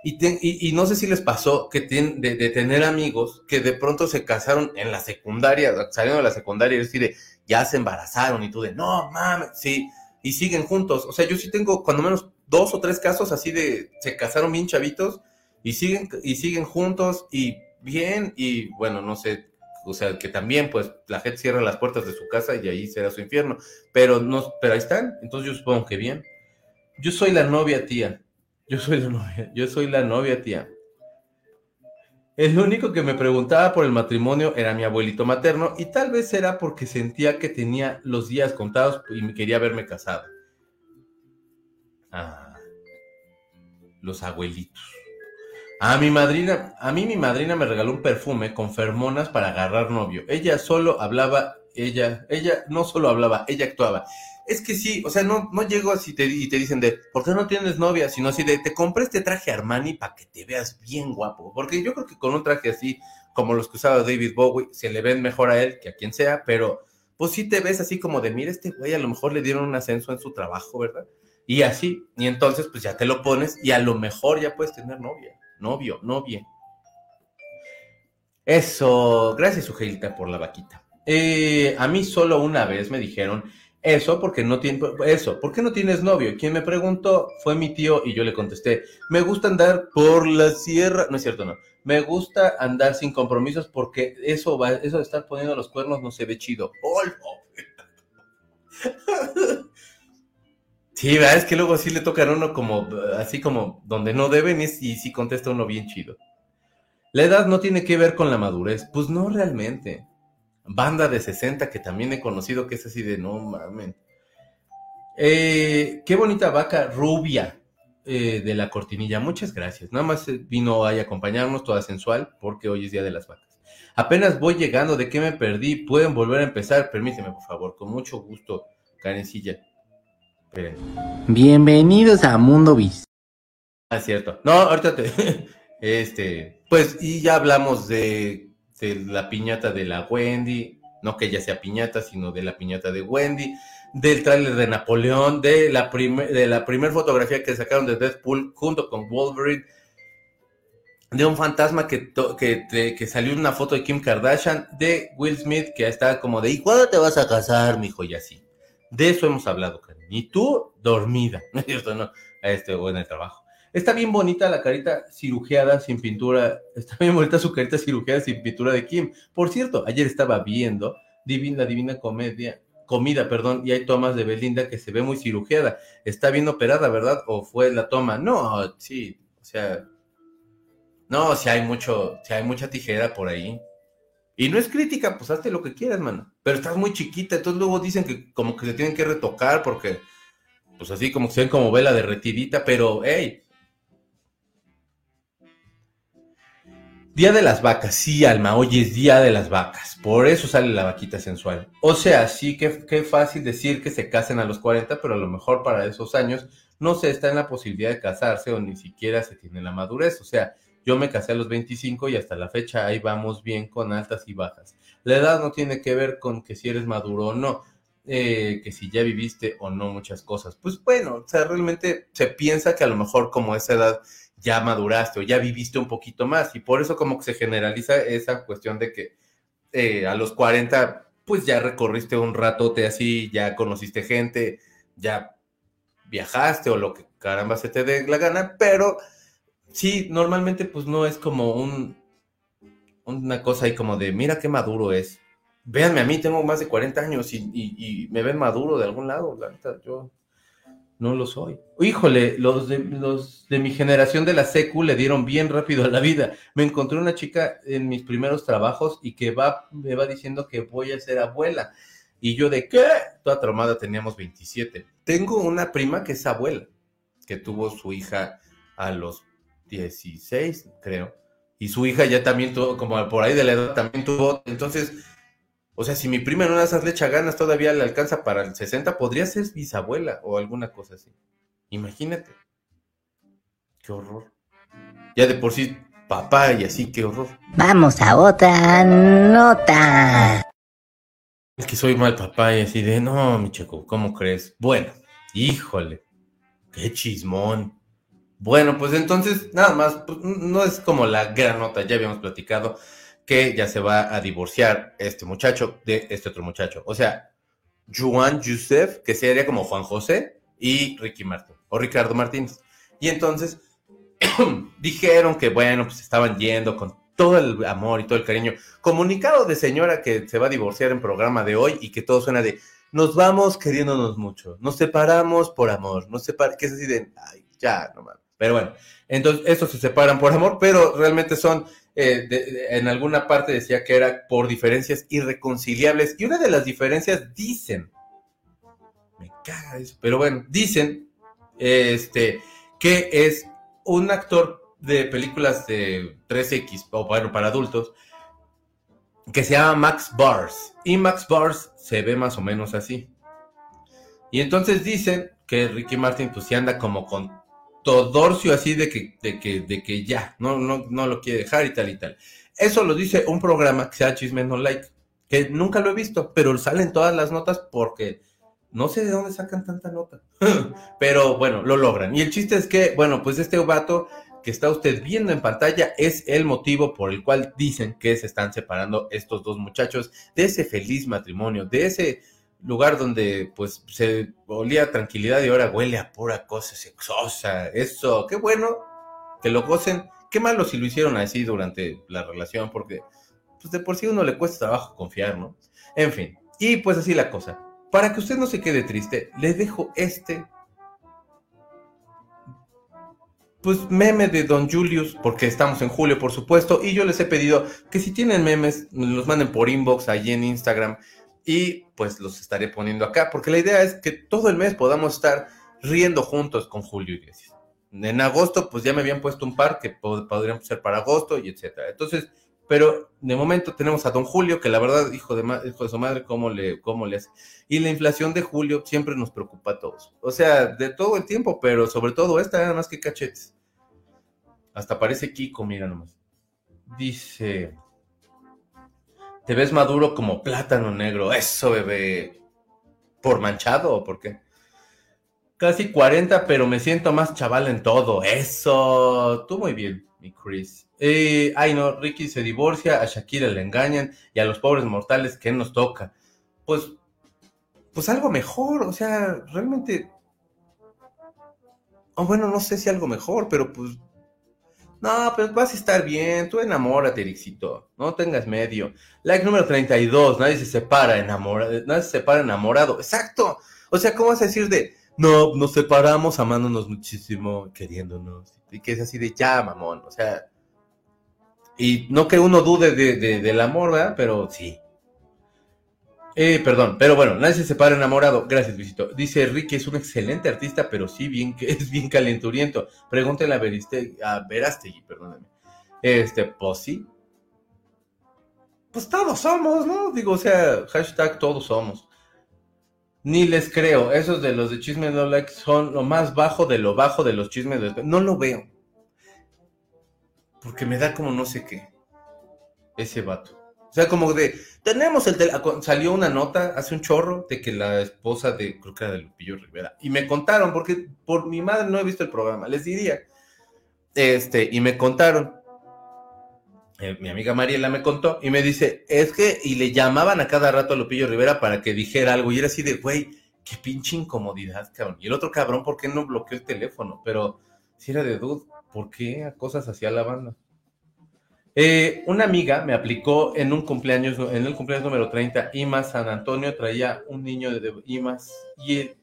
y, y, no sé si les pasó que tienen de, tener amigos que de pronto se casaron en la secundaria, salieron de la secundaria y decir, ya se embarazaron y tú de, no mames, sí, y siguen juntos. O sea, yo sí tengo cuando menos dos o tres casos así de, se casaron bien chavitos y siguen, y siguen juntos y bien, y bueno, no sé, o sea, que también pues la gente cierra las puertas de su casa y ahí será su infierno, pero no, pero ahí están, entonces yo supongo que bien. Yo soy la novia tía, yo soy la novia, yo soy la novia, tía. El único que me preguntaba por el matrimonio era mi abuelito materno y tal vez era porque sentía que tenía los días contados y quería verme casado. Ah, los abuelitos. A mi madrina, a mí mi madrina me regaló un perfume con fermonas para agarrar novio. Ella solo hablaba, ella, ella no solo hablaba, ella actuaba es que sí, o sea, no, no llego así y te dicen de, ¿por qué no tienes novia? Sino así de, te compré este traje Armani para que te veas bien guapo. Porque yo creo que con un traje así, como los que usaba David Bowie, se le ven mejor a él que a quien sea, pero pues sí te ves así como de, mira, este güey a lo mejor le dieron un ascenso en su trabajo, ¿verdad? Y así, y entonces pues ya te lo pones y a lo mejor ya puedes tener novia, novio, novia. Eso, gracias, Sujelita, por la vaquita. Eh, a mí solo una vez me dijeron eso porque no tiene, eso, ¿por qué no tienes novio? Quien me preguntó fue mi tío y yo le contesté, me gusta andar por la sierra, no es cierto, no, me gusta andar sin compromisos porque eso va, eso de estar poniendo los cuernos no se ve chido. ¡Oh, Sí, ¿verdad? es que luego sí le tocan a uno como, así como donde no deben y, sí contesta uno bien chido. La edad no tiene que ver con la madurez, pues no realmente banda de 60 que también he conocido que es así de no mames. Eh, qué bonita vaca rubia eh, de la cortinilla. Muchas gracias. Nada más eh, vino a acompañarnos, toda sensual, porque hoy es Día de las Vacas. Apenas voy llegando, ¿de qué me perdí? ¿Pueden volver a empezar? Permíteme, por favor, con mucho gusto, Karencilla. Bienvenidos a Mundo Bis. Ah, cierto. No, ahorita te... Este, pues, y ya hablamos de de la piñata de la Wendy, no que ella sea piñata, sino de la piñata de Wendy, del tráiler de Napoleón, de la, de la primera fotografía que sacaron de Deadpool junto con Wolverine, de un fantasma que, que, que salió una foto de Kim Kardashian, de Will Smith que está como de, ¿y cuándo te vas a casar, mijo? Y así. De eso hemos hablado. Y tú, dormida, ¿no es cierto? No, este, o en el trabajo. Está bien bonita la carita cirujeada sin pintura. Está bien bonita su carita cirujeada sin pintura de Kim. Por cierto, ayer estaba viendo Divina, Divina Comedia, Comida, perdón, y hay tomas de Belinda que se ve muy cirujeada. Está bien operada, ¿verdad? ¿O fue la toma? No, sí, o sea, no, si hay mucho, si hay mucha tijera por ahí. Y no es crítica, pues hazte lo que quieras, mano. Pero estás muy chiquita, entonces luego dicen que como que se tienen que retocar porque, pues así como que se ven como vela derretidita, pero, hey, Día de las vacas, sí, Alma, hoy es Día de las vacas, por eso sale la vaquita sensual. O sea, sí que, qué fácil decir que se casen a los 40, pero a lo mejor para esos años no se está en la posibilidad de casarse o ni siquiera se tiene la madurez. O sea, yo me casé a los 25 y hasta la fecha ahí vamos bien con altas y bajas. La edad no tiene que ver con que si eres maduro o no, eh, que si ya viviste o no muchas cosas. Pues bueno, o sea, realmente se piensa que a lo mejor como esa edad ya maduraste o ya viviste un poquito más. Y por eso como que se generaliza esa cuestión de que eh, a los 40 pues ya recorriste un ratote así, ya conociste gente, ya viajaste o lo que caramba se te dé la gana, pero sí, normalmente pues no es como un, una cosa ahí como de, mira qué maduro es. Véanme a mí, tengo más de 40 años y, me ven maduro de algún lado, la yo no lo soy. Híjole, los de, mi generación de la secu le dieron bien rápido a la vida. Me encontré una chica en mis primeros trabajos y que va, me va diciendo que voy a ser abuela. Y yo de qué? Toda traumada teníamos 27. Tengo una prima que es abuela, que tuvo su hija a los 16, creo. Y su hija ya también tuvo, como por ahí de la edad, también tuvo. Entonces, o sea, si mi prima en una de esas le echa ganas todavía le alcanza para el 60, podría ser bisabuela o alguna cosa así. Imagínate. Qué horror. Ya de por sí, papá y así, qué horror. Vamos a otra nota. Es que soy mal papá y así de, no, mi chico, ¿cómo crees? Bueno, híjole, qué chismón. Bueno, pues entonces, nada más, pues, no es como la gran nota, ya habíamos platicado que ya se va a divorciar este muchacho de este otro muchacho. O sea, Juan Yusef, que sería como Juan José, y Ricky Martin, o Ricardo Martínez. Y entonces dijeron que, bueno, pues estaban yendo con todo el amor y todo el cariño. Comunicado de señora que se va a divorciar en programa de hoy y que todo suena de, nos vamos queriéndonos mucho, nos separamos por amor, nos separ que es así de, ay, ya, no mames. Pero bueno, entonces estos se separan por amor, pero realmente son, eh, en alguna parte decía que era por diferencias irreconciliables. Y una de las diferencias dicen, me caga eso, pero bueno, dicen, este, que es un actor de películas de 3X, o bueno, para adultos, que se llama Max Bars. Y Max Bars se ve más o menos así. Y entonces dicen que Ricky Martin pues anda como con Todorcio así de que, de que, de que ya, no, no, no lo quiere dejar y tal y tal. Eso lo dice un programa que se llama Chisme No Like, que nunca lo he visto, pero salen todas las notas porque no sé de dónde sacan tanta nota. pero bueno, lo logran. Y el chiste es que, bueno, pues este vato que está usted viendo en pantalla es el motivo por el cual dicen que se están separando estos dos muchachos de ese feliz matrimonio, de ese lugar donde pues se olía tranquilidad y ahora huele a pura cosa sexosa. Eso, qué bueno que lo gocen. Qué malo si lo hicieron así durante la relación, porque pues de por sí uno le cuesta trabajo confiar, ¿no? En fin, y pues así la cosa. Para que usted no se quede triste, le dejo este pues meme de Don Julius, porque estamos en julio, por supuesto, y yo les he pedido que si tienen memes, los manden por inbox allí en Instagram y pues los estaré poniendo acá, porque la idea es que todo el mes podamos estar riendo juntos con Julio Iglesias. En agosto, pues ya me habían puesto un par que pod- podrían ser para agosto y etcétera. Entonces, pero de momento tenemos a Don Julio, que la verdad, hijo de, hijo de su madre, ¿cómo le, cómo le hace? Y la inflación de Julio siempre nos preocupa a todos. O sea, de todo el tiempo, pero sobre todo esta, nada más que cachetes. Hasta parece Kiko, mira nomás. Dice, te ves maduro como plátano negro. Eso, bebé. ¿Por manchado o por qué? Casi 40, pero me siento más chaval en todo. Eso. Tú muy bien, mi Chris. Eh, ay, no, Ricky se divorcia, a Shakira le engañan y a los pobres mortales, ¿qué nos toca? Pues, pues algo mejor, o sea, realmente... O bueno, no sé si algo mejor, pero pues... No, pero vas a estar bien, tú enamórate, Ericito, no tengas medio. Like número 32, nadie se separa enamorado, nadie se separa enamorado, exacto. O sea, ¿cómo vas a decir de, no, nos separamos amándonos muchísimo, queriéndonos? Y que es así de, ya, mamón, o sea... Y no que uno dude de, de- del amor, ¿verdad? Pero sí. Eh, perdón, pero bueno, nadie se separa enamorado. Gracias, Luisito. Dice Ricky, es un excelente artista, pero sí bien que es bien calenturiento. Pregúntale a, Veriste, a Verástegui, perdóname. Este, pues. Pues todos somos, ¿no? Digo, o sea, hashtag todos somos. Ni les creo. Esos de los de chisme no like son lo más bajo de lo bajo de los chismes de... No lo veo. Porque me da como no sé qué. Ese vato. O sea, como de, tenemos el tele- Salió una nota hace un chorro de que la esposa de, creo que era de Lupillo Rivera. Y me contaron, porque por mi madre no he visto el programa, les diría. Este, y me contaron. eh, mi amiga Mariela me contó y me dice, es que, y le llamaban a cada rato a Lupillo Rivera para que dijera algo. Y era así de, güey, qué pinche incomodidad, cabrón. Y el otro cabrón, ¿por qué no bloqueó el teléfono? Pero si era de dude, ¿por qué a cosas así a la banda? Eh, una amiga me aplicó en un cumpleaños, en el cumpleaños número 30, IMAS San Antonio, traía un niño de y el,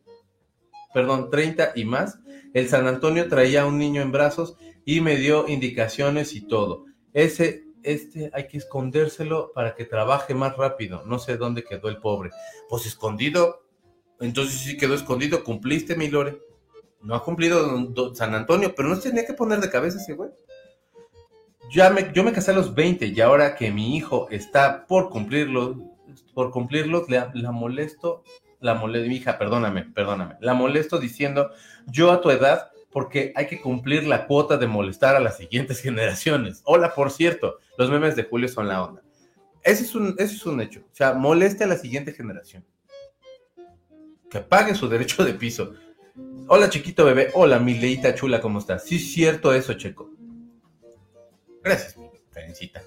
perdón, 30 y más. El San Antonio traía un niño en brazos y me dio indicaciones y todo. Ese este hay que escondérselo para que trabaje más rápido. No sé dónde quedó el pobre. Pues escondido. Entonces sí quedó escondido. Cumpliste, mi Lore. No ha cumplido don- don San Antonio, pero no se tenía que poner de cabeza ese güey. Ya me, yo me casé a los 20 y ahora que mi hijo está por cumplirlo, por cumplirlo, la, la molesto, la molesto, mi hija, perdóname, perdóname, la molesto diciendo, yo a tu edad, porque hay que cumplir la cuota de molestar a las siguientes generaciones. Hola, por cierto, los memes de Julio son la onda. Ese es un, es un hecho. O sea, moleste a la siguiente generación. Que pague su derecho de piso. Hola, chiquito bebé. Hola, mi leita chula, ¿cómo estás? Sí, cierto eso, Checo. Gracias, Karencita.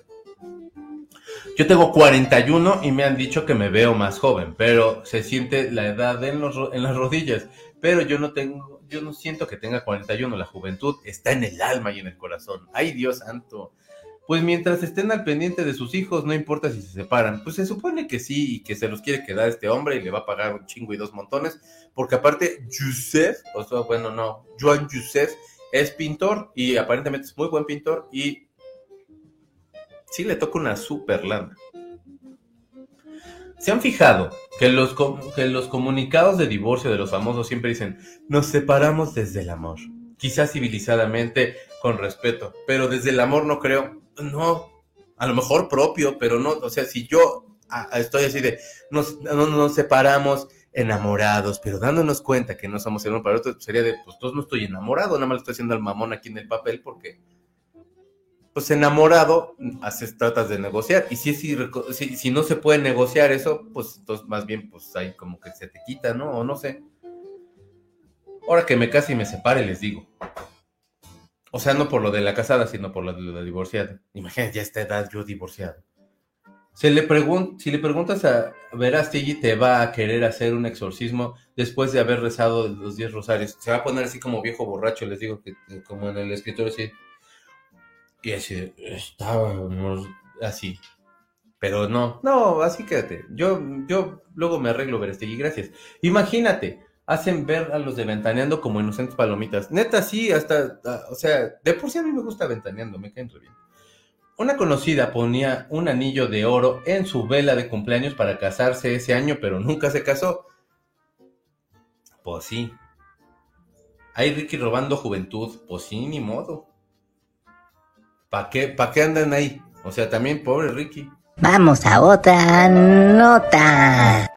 Yo tengo 41 y me han dicho que me veo más joven, pero se siente la edad en, los en las rodillas. Pero yo no tengo, yo no siento que tenga 41. La juventud está en el alma y en el corazón. Ay, Dios santo. Pues mientras estén al pendiente de sus hijos, no importa si se separan. Pues se supone que sí y que se los quiere quedar este hombre y le va a pagar un chingo y dos montones. Porque aparte, Yusef, o sea, bueno, no, Joan Yusef es pintor y aparentemente es muy buen pintor y sí le toca una super lana. ¿Se han fijado que los, que los comunicados de divorcio de los famosos siempre dicen, nos separamos desde el amor? Quizás civilizadamente, con respeto, pero desde el amor no creo. No, a lo mejor propio, pero no, o sea, si yo estoy así de, nos, no, separamos enamorados, pero dándonos cuenta que no somos el uno para el otro, sería de, pues no estoy enamorado, nada más le estoy haciendo al mamón aquí en el papel porque pues enamorado, haces, tratas de negociar. Y si, si, si no se puede negociar eso, pues entonces más bien, pues ahí como que se te quita, ¿no? O no sé. Ahora que me case y me separe, les digo. O sea, no por lo de la casada, sino por lo de la divorciada. Imagínate, ya a esta edad yo divorciado. Se le si le preguntas a Verástegui, te va a querer hacer un exorcismo después de haber rezado los 10 rosarios. Se va a poner así como viejo borracho, les digo, que como en el escritorio así. Y así, estábamos así. Pero no, no, así quédate. Yo, yo luego me arreglo, Verástegui, gracias. Imagínate, hacen ver a los de Ventaneando como inocentes palomitas. Neta, sí, hasta, ah, o sea, de por sí a mí me gusta Ventaneando, me caen re bien. Una conocida ponía un anillo de oro en su vela de cumpleaños para casarse ese año, pero nunca se casó. Pues sí. Hay Ricky robando juventud. Pues sí, ni modo. ¿Para qué, pa' qué andan ahí? O sea, también pobre Ricky. Vamos a otra nota.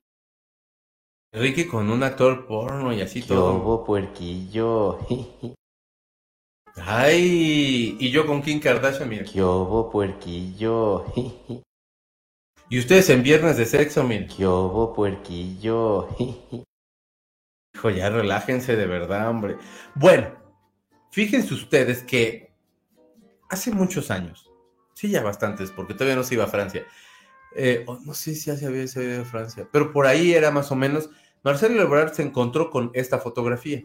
Ricky con un actor porno y así todo. puerquillo? Ay, y yo con Kim Kardashian, miren. ¿Qué hubo, puerquillo? Y ustedes en viernes de sexo, miren. ¿Qué hubo, puerquillo? Hijo, ya relájense de verdad, hombre. Bueno, fíjense ustedes que hace muchos años, sí, ya bastantes, porque todavía no se iba a Francia. eh, no sé si ya se había ido a Francia, pero por ahí era más o menos. Marcelo Ebrard se encontró con esta fotografía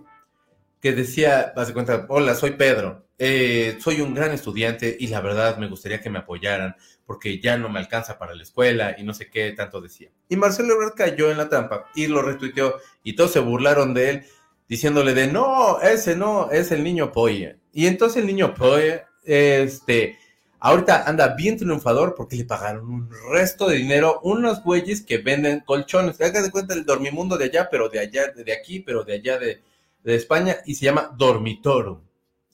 que decía, de cuenta, hola, soy Pedro, eh, soy un gran estudiante y la verdad me gustaría que me apoyaran porque ya no me alcanza para la escuela y no sé qué tanto decía. Y Marcelo Ebrard cayó en la trampa y lo retuiteó y todos se burlaron de él diciéndole de no, ese no, es el niño Polla. Y entonces el niño Polla, este, ahorita anda bien triunfador porque le pagaron un resto de dinero unos güeyes que venden colchones. Haga de cuenta el dormimundo de allá, pero de allá, de aquí, pero de allá de, de España y se llama Dormitorum.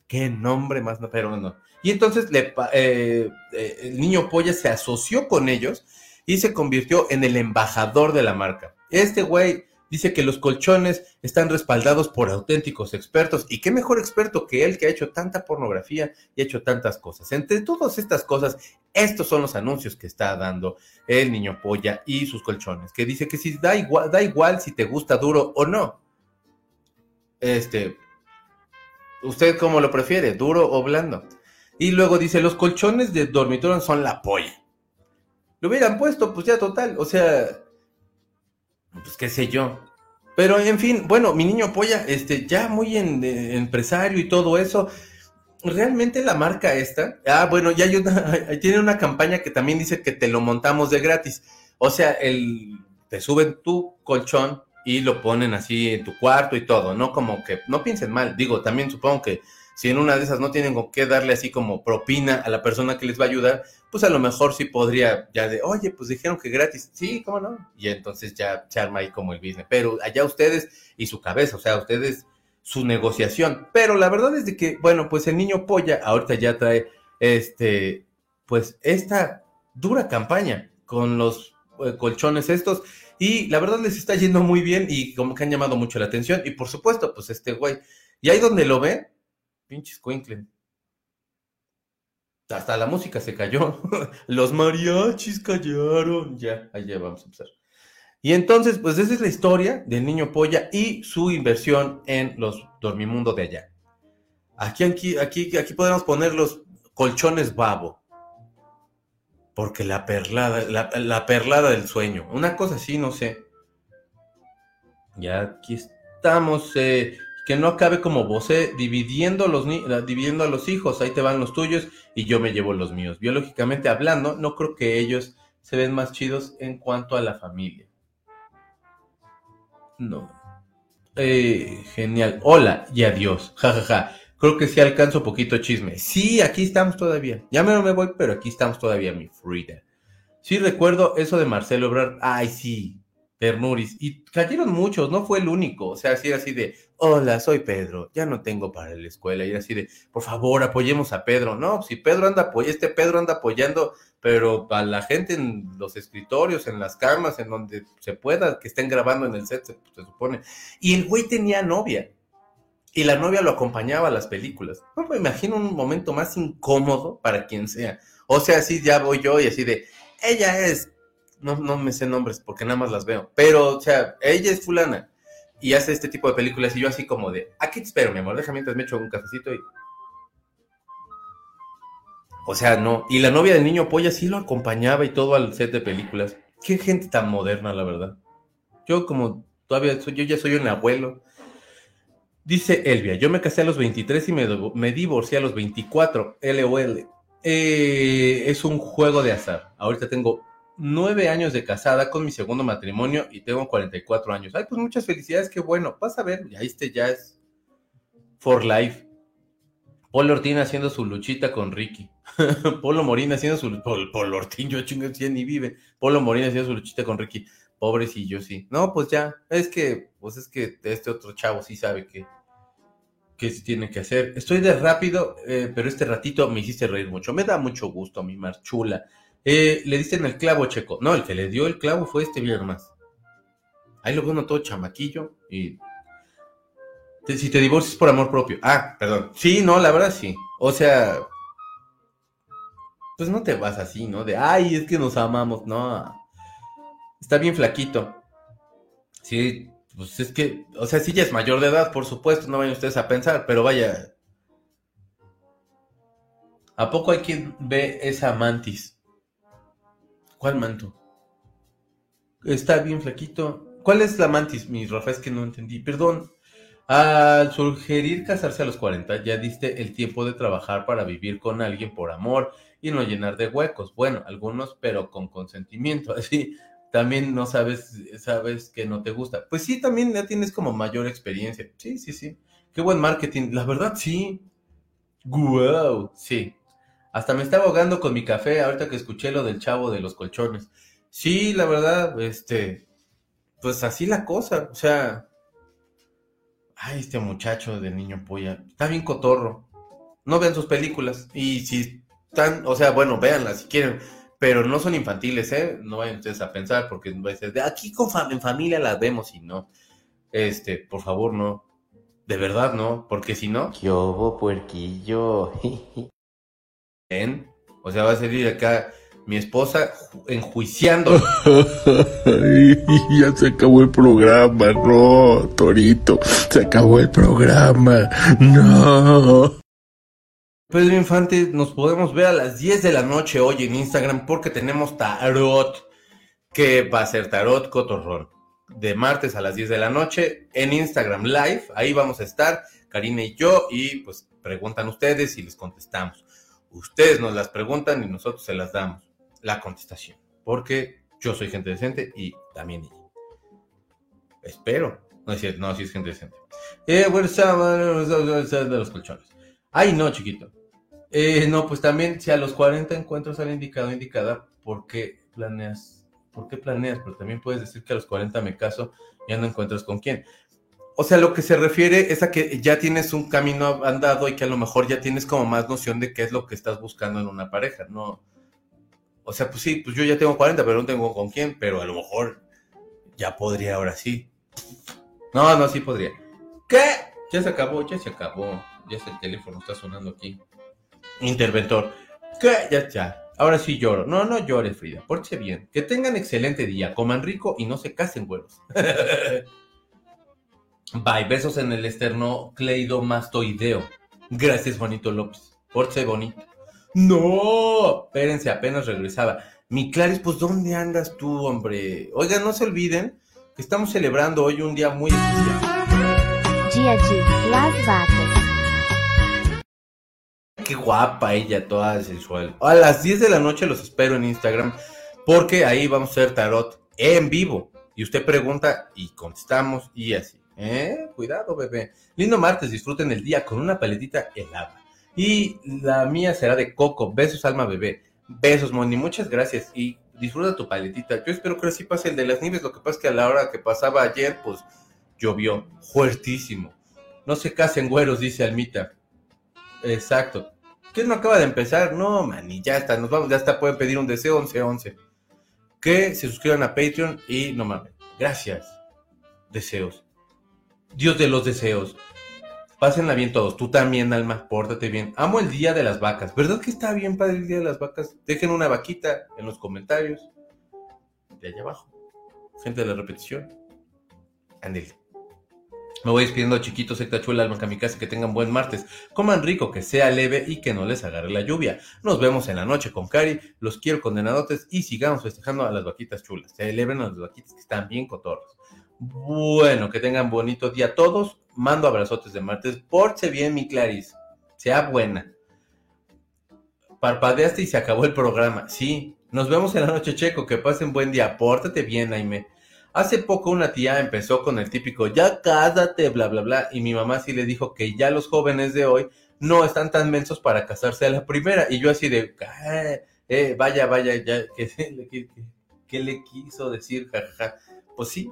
Qué nombre más, no, pero no. Y entonces eh, eh, el niño Polla se asoció con ellos y se convirtió en el embajador de la marca. Este güey dice que los colchones están respaldados por auténticos expertos. Y qué mejor experto que él que ha hecho tanta pornografía y ha hecho tantas cosas. Entre todas estas cosas, estos son los anuncios que está dando el niño polla y sus colchones. Que dice que si da igual, da igual si te gusta duro o no. Este, ¿usted cómo lo prefiere? ¿Duro o blando? Y luego dice, los colchones de dormitorio son la polla. Lo hubieran puesto, pues ya total, o sea, pues qué sé yo. Pero en fin, bueno, mi niño polla, este, ya muy en, empresario y todo eso. Realmente la marca esta, ah, bueno, ya hay una, tiene una campaña que también dice que te lo montamos de gratis. O sea, el, te suben tu colchón y lo ponen así en tu cuarto y todo, no como que, no piensen mal, digo, también supongo que si en una de esas no tienen con qué darle así como propina a la persona que les va a ayudar, pues a lo mejor sí podría ya de, oye, pues dijeron que gratis, sí, ¿cómo no? Y entonces ya se arma ahí como el business. Pero allá ustedes y su cabeza, o sea, ustedes su negociación. Pero la verdad es de que, bueno, pues el niño polla ahorita ya trae, este, pues esta dura campaña con los eh, colchones estos y la verdad les está yendo muy bien y como que han llamado mucho la atención. Y por supuesto, pues este güey. Y ahí donde lo ve, pinches Quinklen. Hasta la música se cayó. Los mariachis callaron. Ya, ya vamos a empezar. Y entonces, pues esa es la historia del niño polla y su inversión en los dormimundo de allá. Aquí, aquí, aquí, aquí podemos poner los colchones babo. Porque la perlada, la, la perlada del sueño. Una cosa así, no sé. Ya aquí estamos. eh, que no acabe como vos, dividiendo, a los hijos. Ahí te van los tuyos y yo me llevo los míos. Biológicamente hablando, no creo que ellos se ven más chidos en cuanto a la familia. No. Eh, genial. Hola y adiós. Ja, ja, ja. Creo que sí alcanzo poquito chisme. Sí, aquí estamos todavía. Ya me, me voy, pero aquí estamos todavía, mi Frida. Sí recuerdo eso de Marcelo Ebrard. Ay, sí. Ternuris. Y cayeron muchos, no fue el único. O sea, así así de, hola, soy Pedro, ya no tengo para la escuela. Y así de, por favor, apoyemos a Pedro. No, si Pedro anda apoyando, este Pedro anda apoyando, pero a la gente en los escritorios, en las camas, en donde se pueda, que estén grabando en el set, se, se supone. Y el güey tenía novia. Y la novia lo acompañaba a las películas. No me imagino un momento más incómodo para quien sea. O sea, así ya voy yo y así de, ella es, no, no me sé nombres porque nada más las veo, pero, o sea, ella es fulana y hace este tipo de películas y yo así como de, aquí te espero, mi amor, déjame mientras me echo un cafecito y... O sea, no. Y la novia del niño polla sí lo acompañaba y todo al set de películas. Qué gente tan moderna, la verdad. Yo como todavía soy, yo ya soy un abuelo. Dice Elvia, yo me casé a los 23 y me, me divorcié a los 24. LOL. Eh, es un juego de azar. Ahorita tengo nueve años de casada con mi segundo matrimonio y tengo 44 años. Ay, pues muchas felicidades, qué bueno. Vas a ver, ya este ya es for life. Polo Ortín haciendo su luchita con Ricky. Polo Morín haciendo su... Polo, Polo Ortín, yo chingo, ya ni vive. Polo Morín haciendo su luchita con Ricky. Pobrecillo, sí. No, pues ya. Es que, pues es que este otro chavo sí sabe que, que sí tiene que hacer. Estoy de rápido, eh, pero este ratito me hiciste reír mucho. Me da mucho gusto, mi marchula. Eh, le dicen el clavo, Checo. No, el que le dio el clavo fue este más. Ahí lo veo uno todo chamaquillo y... Si te divorcias por amor propio. Ah, perdón. Sí, no, la verdad sí. O sea... Pues no te vas así, ¿no? De, ay, es que nos amamos. No. Está bien flaquito. Sí, pues es que, o sea, sí ya es mayor de edad, por supuesto, no vayan ustedes a pensar, pero vaya. ¿A poco hay quien ve esa mantis? ¿Cuál manto? Está bien flaquito. ¿Cuál es la mantis, mi Rafa? Es que no entendí. Perdón. Al sugerir casarse a los 40, ya diste el tiempo de trabajar para vivir con alguien por amor y no llenar de huecos. Bueno, algunos, pero con consentimiento. Así, también no sabes, sabes que no te gusta. Pues sí, también ya tienes como mayor experiencia. Sí, sí, sí. Qué buen marketing. La verdad, sí. Wow, sí. Hasta me estaba ahogando con mi café ahorita que escuché lo del chavo de los colchones. Sí, la verdad, este, pues así la cosa. O sea, ay, este muchacho del niño polla, está bien cotorro. No vean sus películas. Y si están, o sea, bueno, véanlas si quieren pero no son infantiles, ¿eh? No vayan ustedes a pensar, porque va a ser de aquí con en familia las vemos y no. Este, por favor, no. De verdad, no, porque si no, ¿Qué hubo, puerquillo? ¿ven? O sea, va a salir acá mi esposa ju- enjuiciando. ya se acabó el programa, no, Torito, se acabó el programa, no. Pedro Infante, nos podemos ver a las 10 de la noche hoy en Instagram porque tenemos tarot, que va a ser tarot cotorrón. De martes a las 10 de la noche en Instagram Live, ahí vamos a estar, Karina y yo, y pues preguntan ustedes y les contestamos. Ustedes nos las preguntan y nosotros se las damos la contestación, porque yo soy gente decente y también ella. Espero. No es cierto, no, sí es gente decente. Eh, bueno, de los colchones. Ay, no, chiquito. Eh, no, pues también, si a los 40 encuentros al indicado indicada, ¿por qué planeas? ¿Por qué planeas? Pero también puedes decir que a los 40 me caso y ya no encuentras con quién. O sea, lo que se refiere es a que ya tienes un camino andado y que a lo mejor ya tienes como más noción de qué es lo que estás buscando en una pareja, ¿no? O sea, pues sí, pues yo ya tengo 40, pero no tengo con quién, pero a lo mejor ya podría ahora sí. No, no, sí podría. ¿Qué? Ya se acabó, ya se acabó. Ya el teléfono está sonando aquí. Interventor. ¿Qué? Ya, ya. Ahora sí lloro. No, no llores, Frida. Pórtese bien. Que tengan excelente día. Coman rico y no se casen, güeros. Bye. Besos en el esterno cleidomastoideo. Gracias, Juanito López. Pórtese bonito. No. Espérense, apenas regresaba. Mi Claris, pues, ¿dónde andas tú, hombre? Oigan, no se olviden que estamos celebrando hoy un día muy especial. G.I.G. Las vacas. Qué guapa ella, toda sensual. A las 10 de la noche los espero en Instagram porque ahí vamos a hacer tarot en vivo. Y usted pregunta y contestamos y así. ¿Eh? Cuidado, bebé. Lindo martes, disfruten el día con una paletita helada. Y la mía será de coco. Besos, alma bebé. Besos, Moni. Muchas gracias. Y disfruta tu paletita. Yo espero que así pase el de las nieves. Lo que pasa es que a la hora que pasaba ayer, pues llovió fuertísimo. No se casen güeros, dice Almita. Exacto. ¿Qué no acaba de empezar? No, man, y ya está, nos vamos, ya está, pueden pedir un deseo 1111. Que se suscriban a Patreon y no mames. Gracias. Deseos. Dios de los deseos. Pásenla bien todos. Tú también, Alma, pórtate bien. Amo el Día de las Vacas. ¿Verdad que está bien padre el Día de las Vacas? Dejen una vaquita en los comentarios. De allá abajo. Gente de la repetición. Andele. Me voy despidiendo, chiquitos, secta chula, alma kamikaze, que tengan buen martes. Coman rico, que sea leve y que no les agarre la lluvia. Nos vemos en la noche con Cari. Los quiero condenadotes y sigamos festejando a las vaquitas chulas. Se eleven a las vaquitas que están bien cotorros. Bueno, que tengan bonito día todos. Mando abrazotes de martes. Porche bien, mi Claris. Sea buena. Parpadeaste y se acabó el programa. Sí. Nos vemos en la noche, Checo. Que pasen buen día. Pórtate bien, Aime. Hace poco una tía empezó con el típico, ya cásate, bla, bla, bla, y mi mamá sí le dijo que ya los jóvenes de hoy no están tan mensos para casarse a la primera. Y yo así de, eh, vaya, vaya, ya, ¿qué, le quiso decir? Jajaja. Pues sí,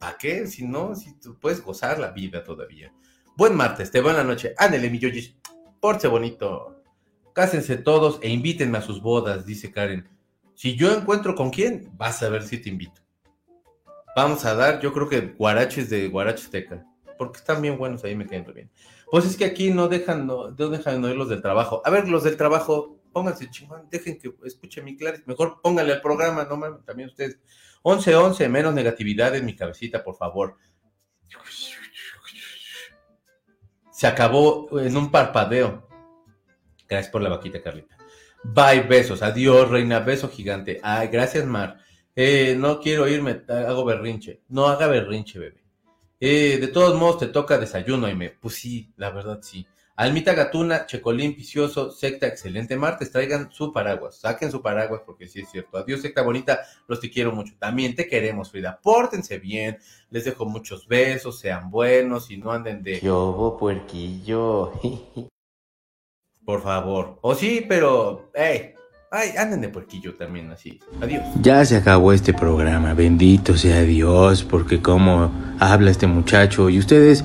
¿para qué? Si no, si tú puedes gozar la vida todavía. Buen martes, te buena noche. Ándele, mi yoyis. Porse bonito. Cásense todos e invítenme a sus bodas, dice Karen. Si yo encuentro con quién, vas a ver si te invito. Vamos a dar, yo creo que guaraches de guaracheteca, porque están bien buenos, ahí me quedan bien. Pues es que aquí no dejan, no, no dejan oír los del trabajo. A ver, los del trabajo, pónganse chingón, dejen que escuche mi Claris, mejor pónganle al programa, no mames, también ustedes. 11-11, menos negatividad en mi cabecita, por favor. Se acabó en un parpadeo. Gracias por la vaquita, Carlita. Bye, besos. Adiós, reina. Beso gigante. Ay, gracias, Mar. Eh, no quiero irme, hago berrinche. No haga berrinche, bebé. Eh, de todos modos, te toca desayuno, Aime. Pues sí, la verdad sí. Almita Gatuna, Checolín Vicioso, Secta Excelente Martes, traigan su paraguas, saquen su paraguas porque sí es cierto. Adiós, Secta Bonita, los te quiero mucho. También te queremos, Frida. Pórtense bien, les dejo muchos besos, sean buenos y no anden de... Yo, puerquillo. Por favor. O sí, pero... Hey, Ay, anden de puerquillo también, así. Adiós. Ya se acabó este programa, bendito sea Dios, porque como habla este muchacho y ustedes,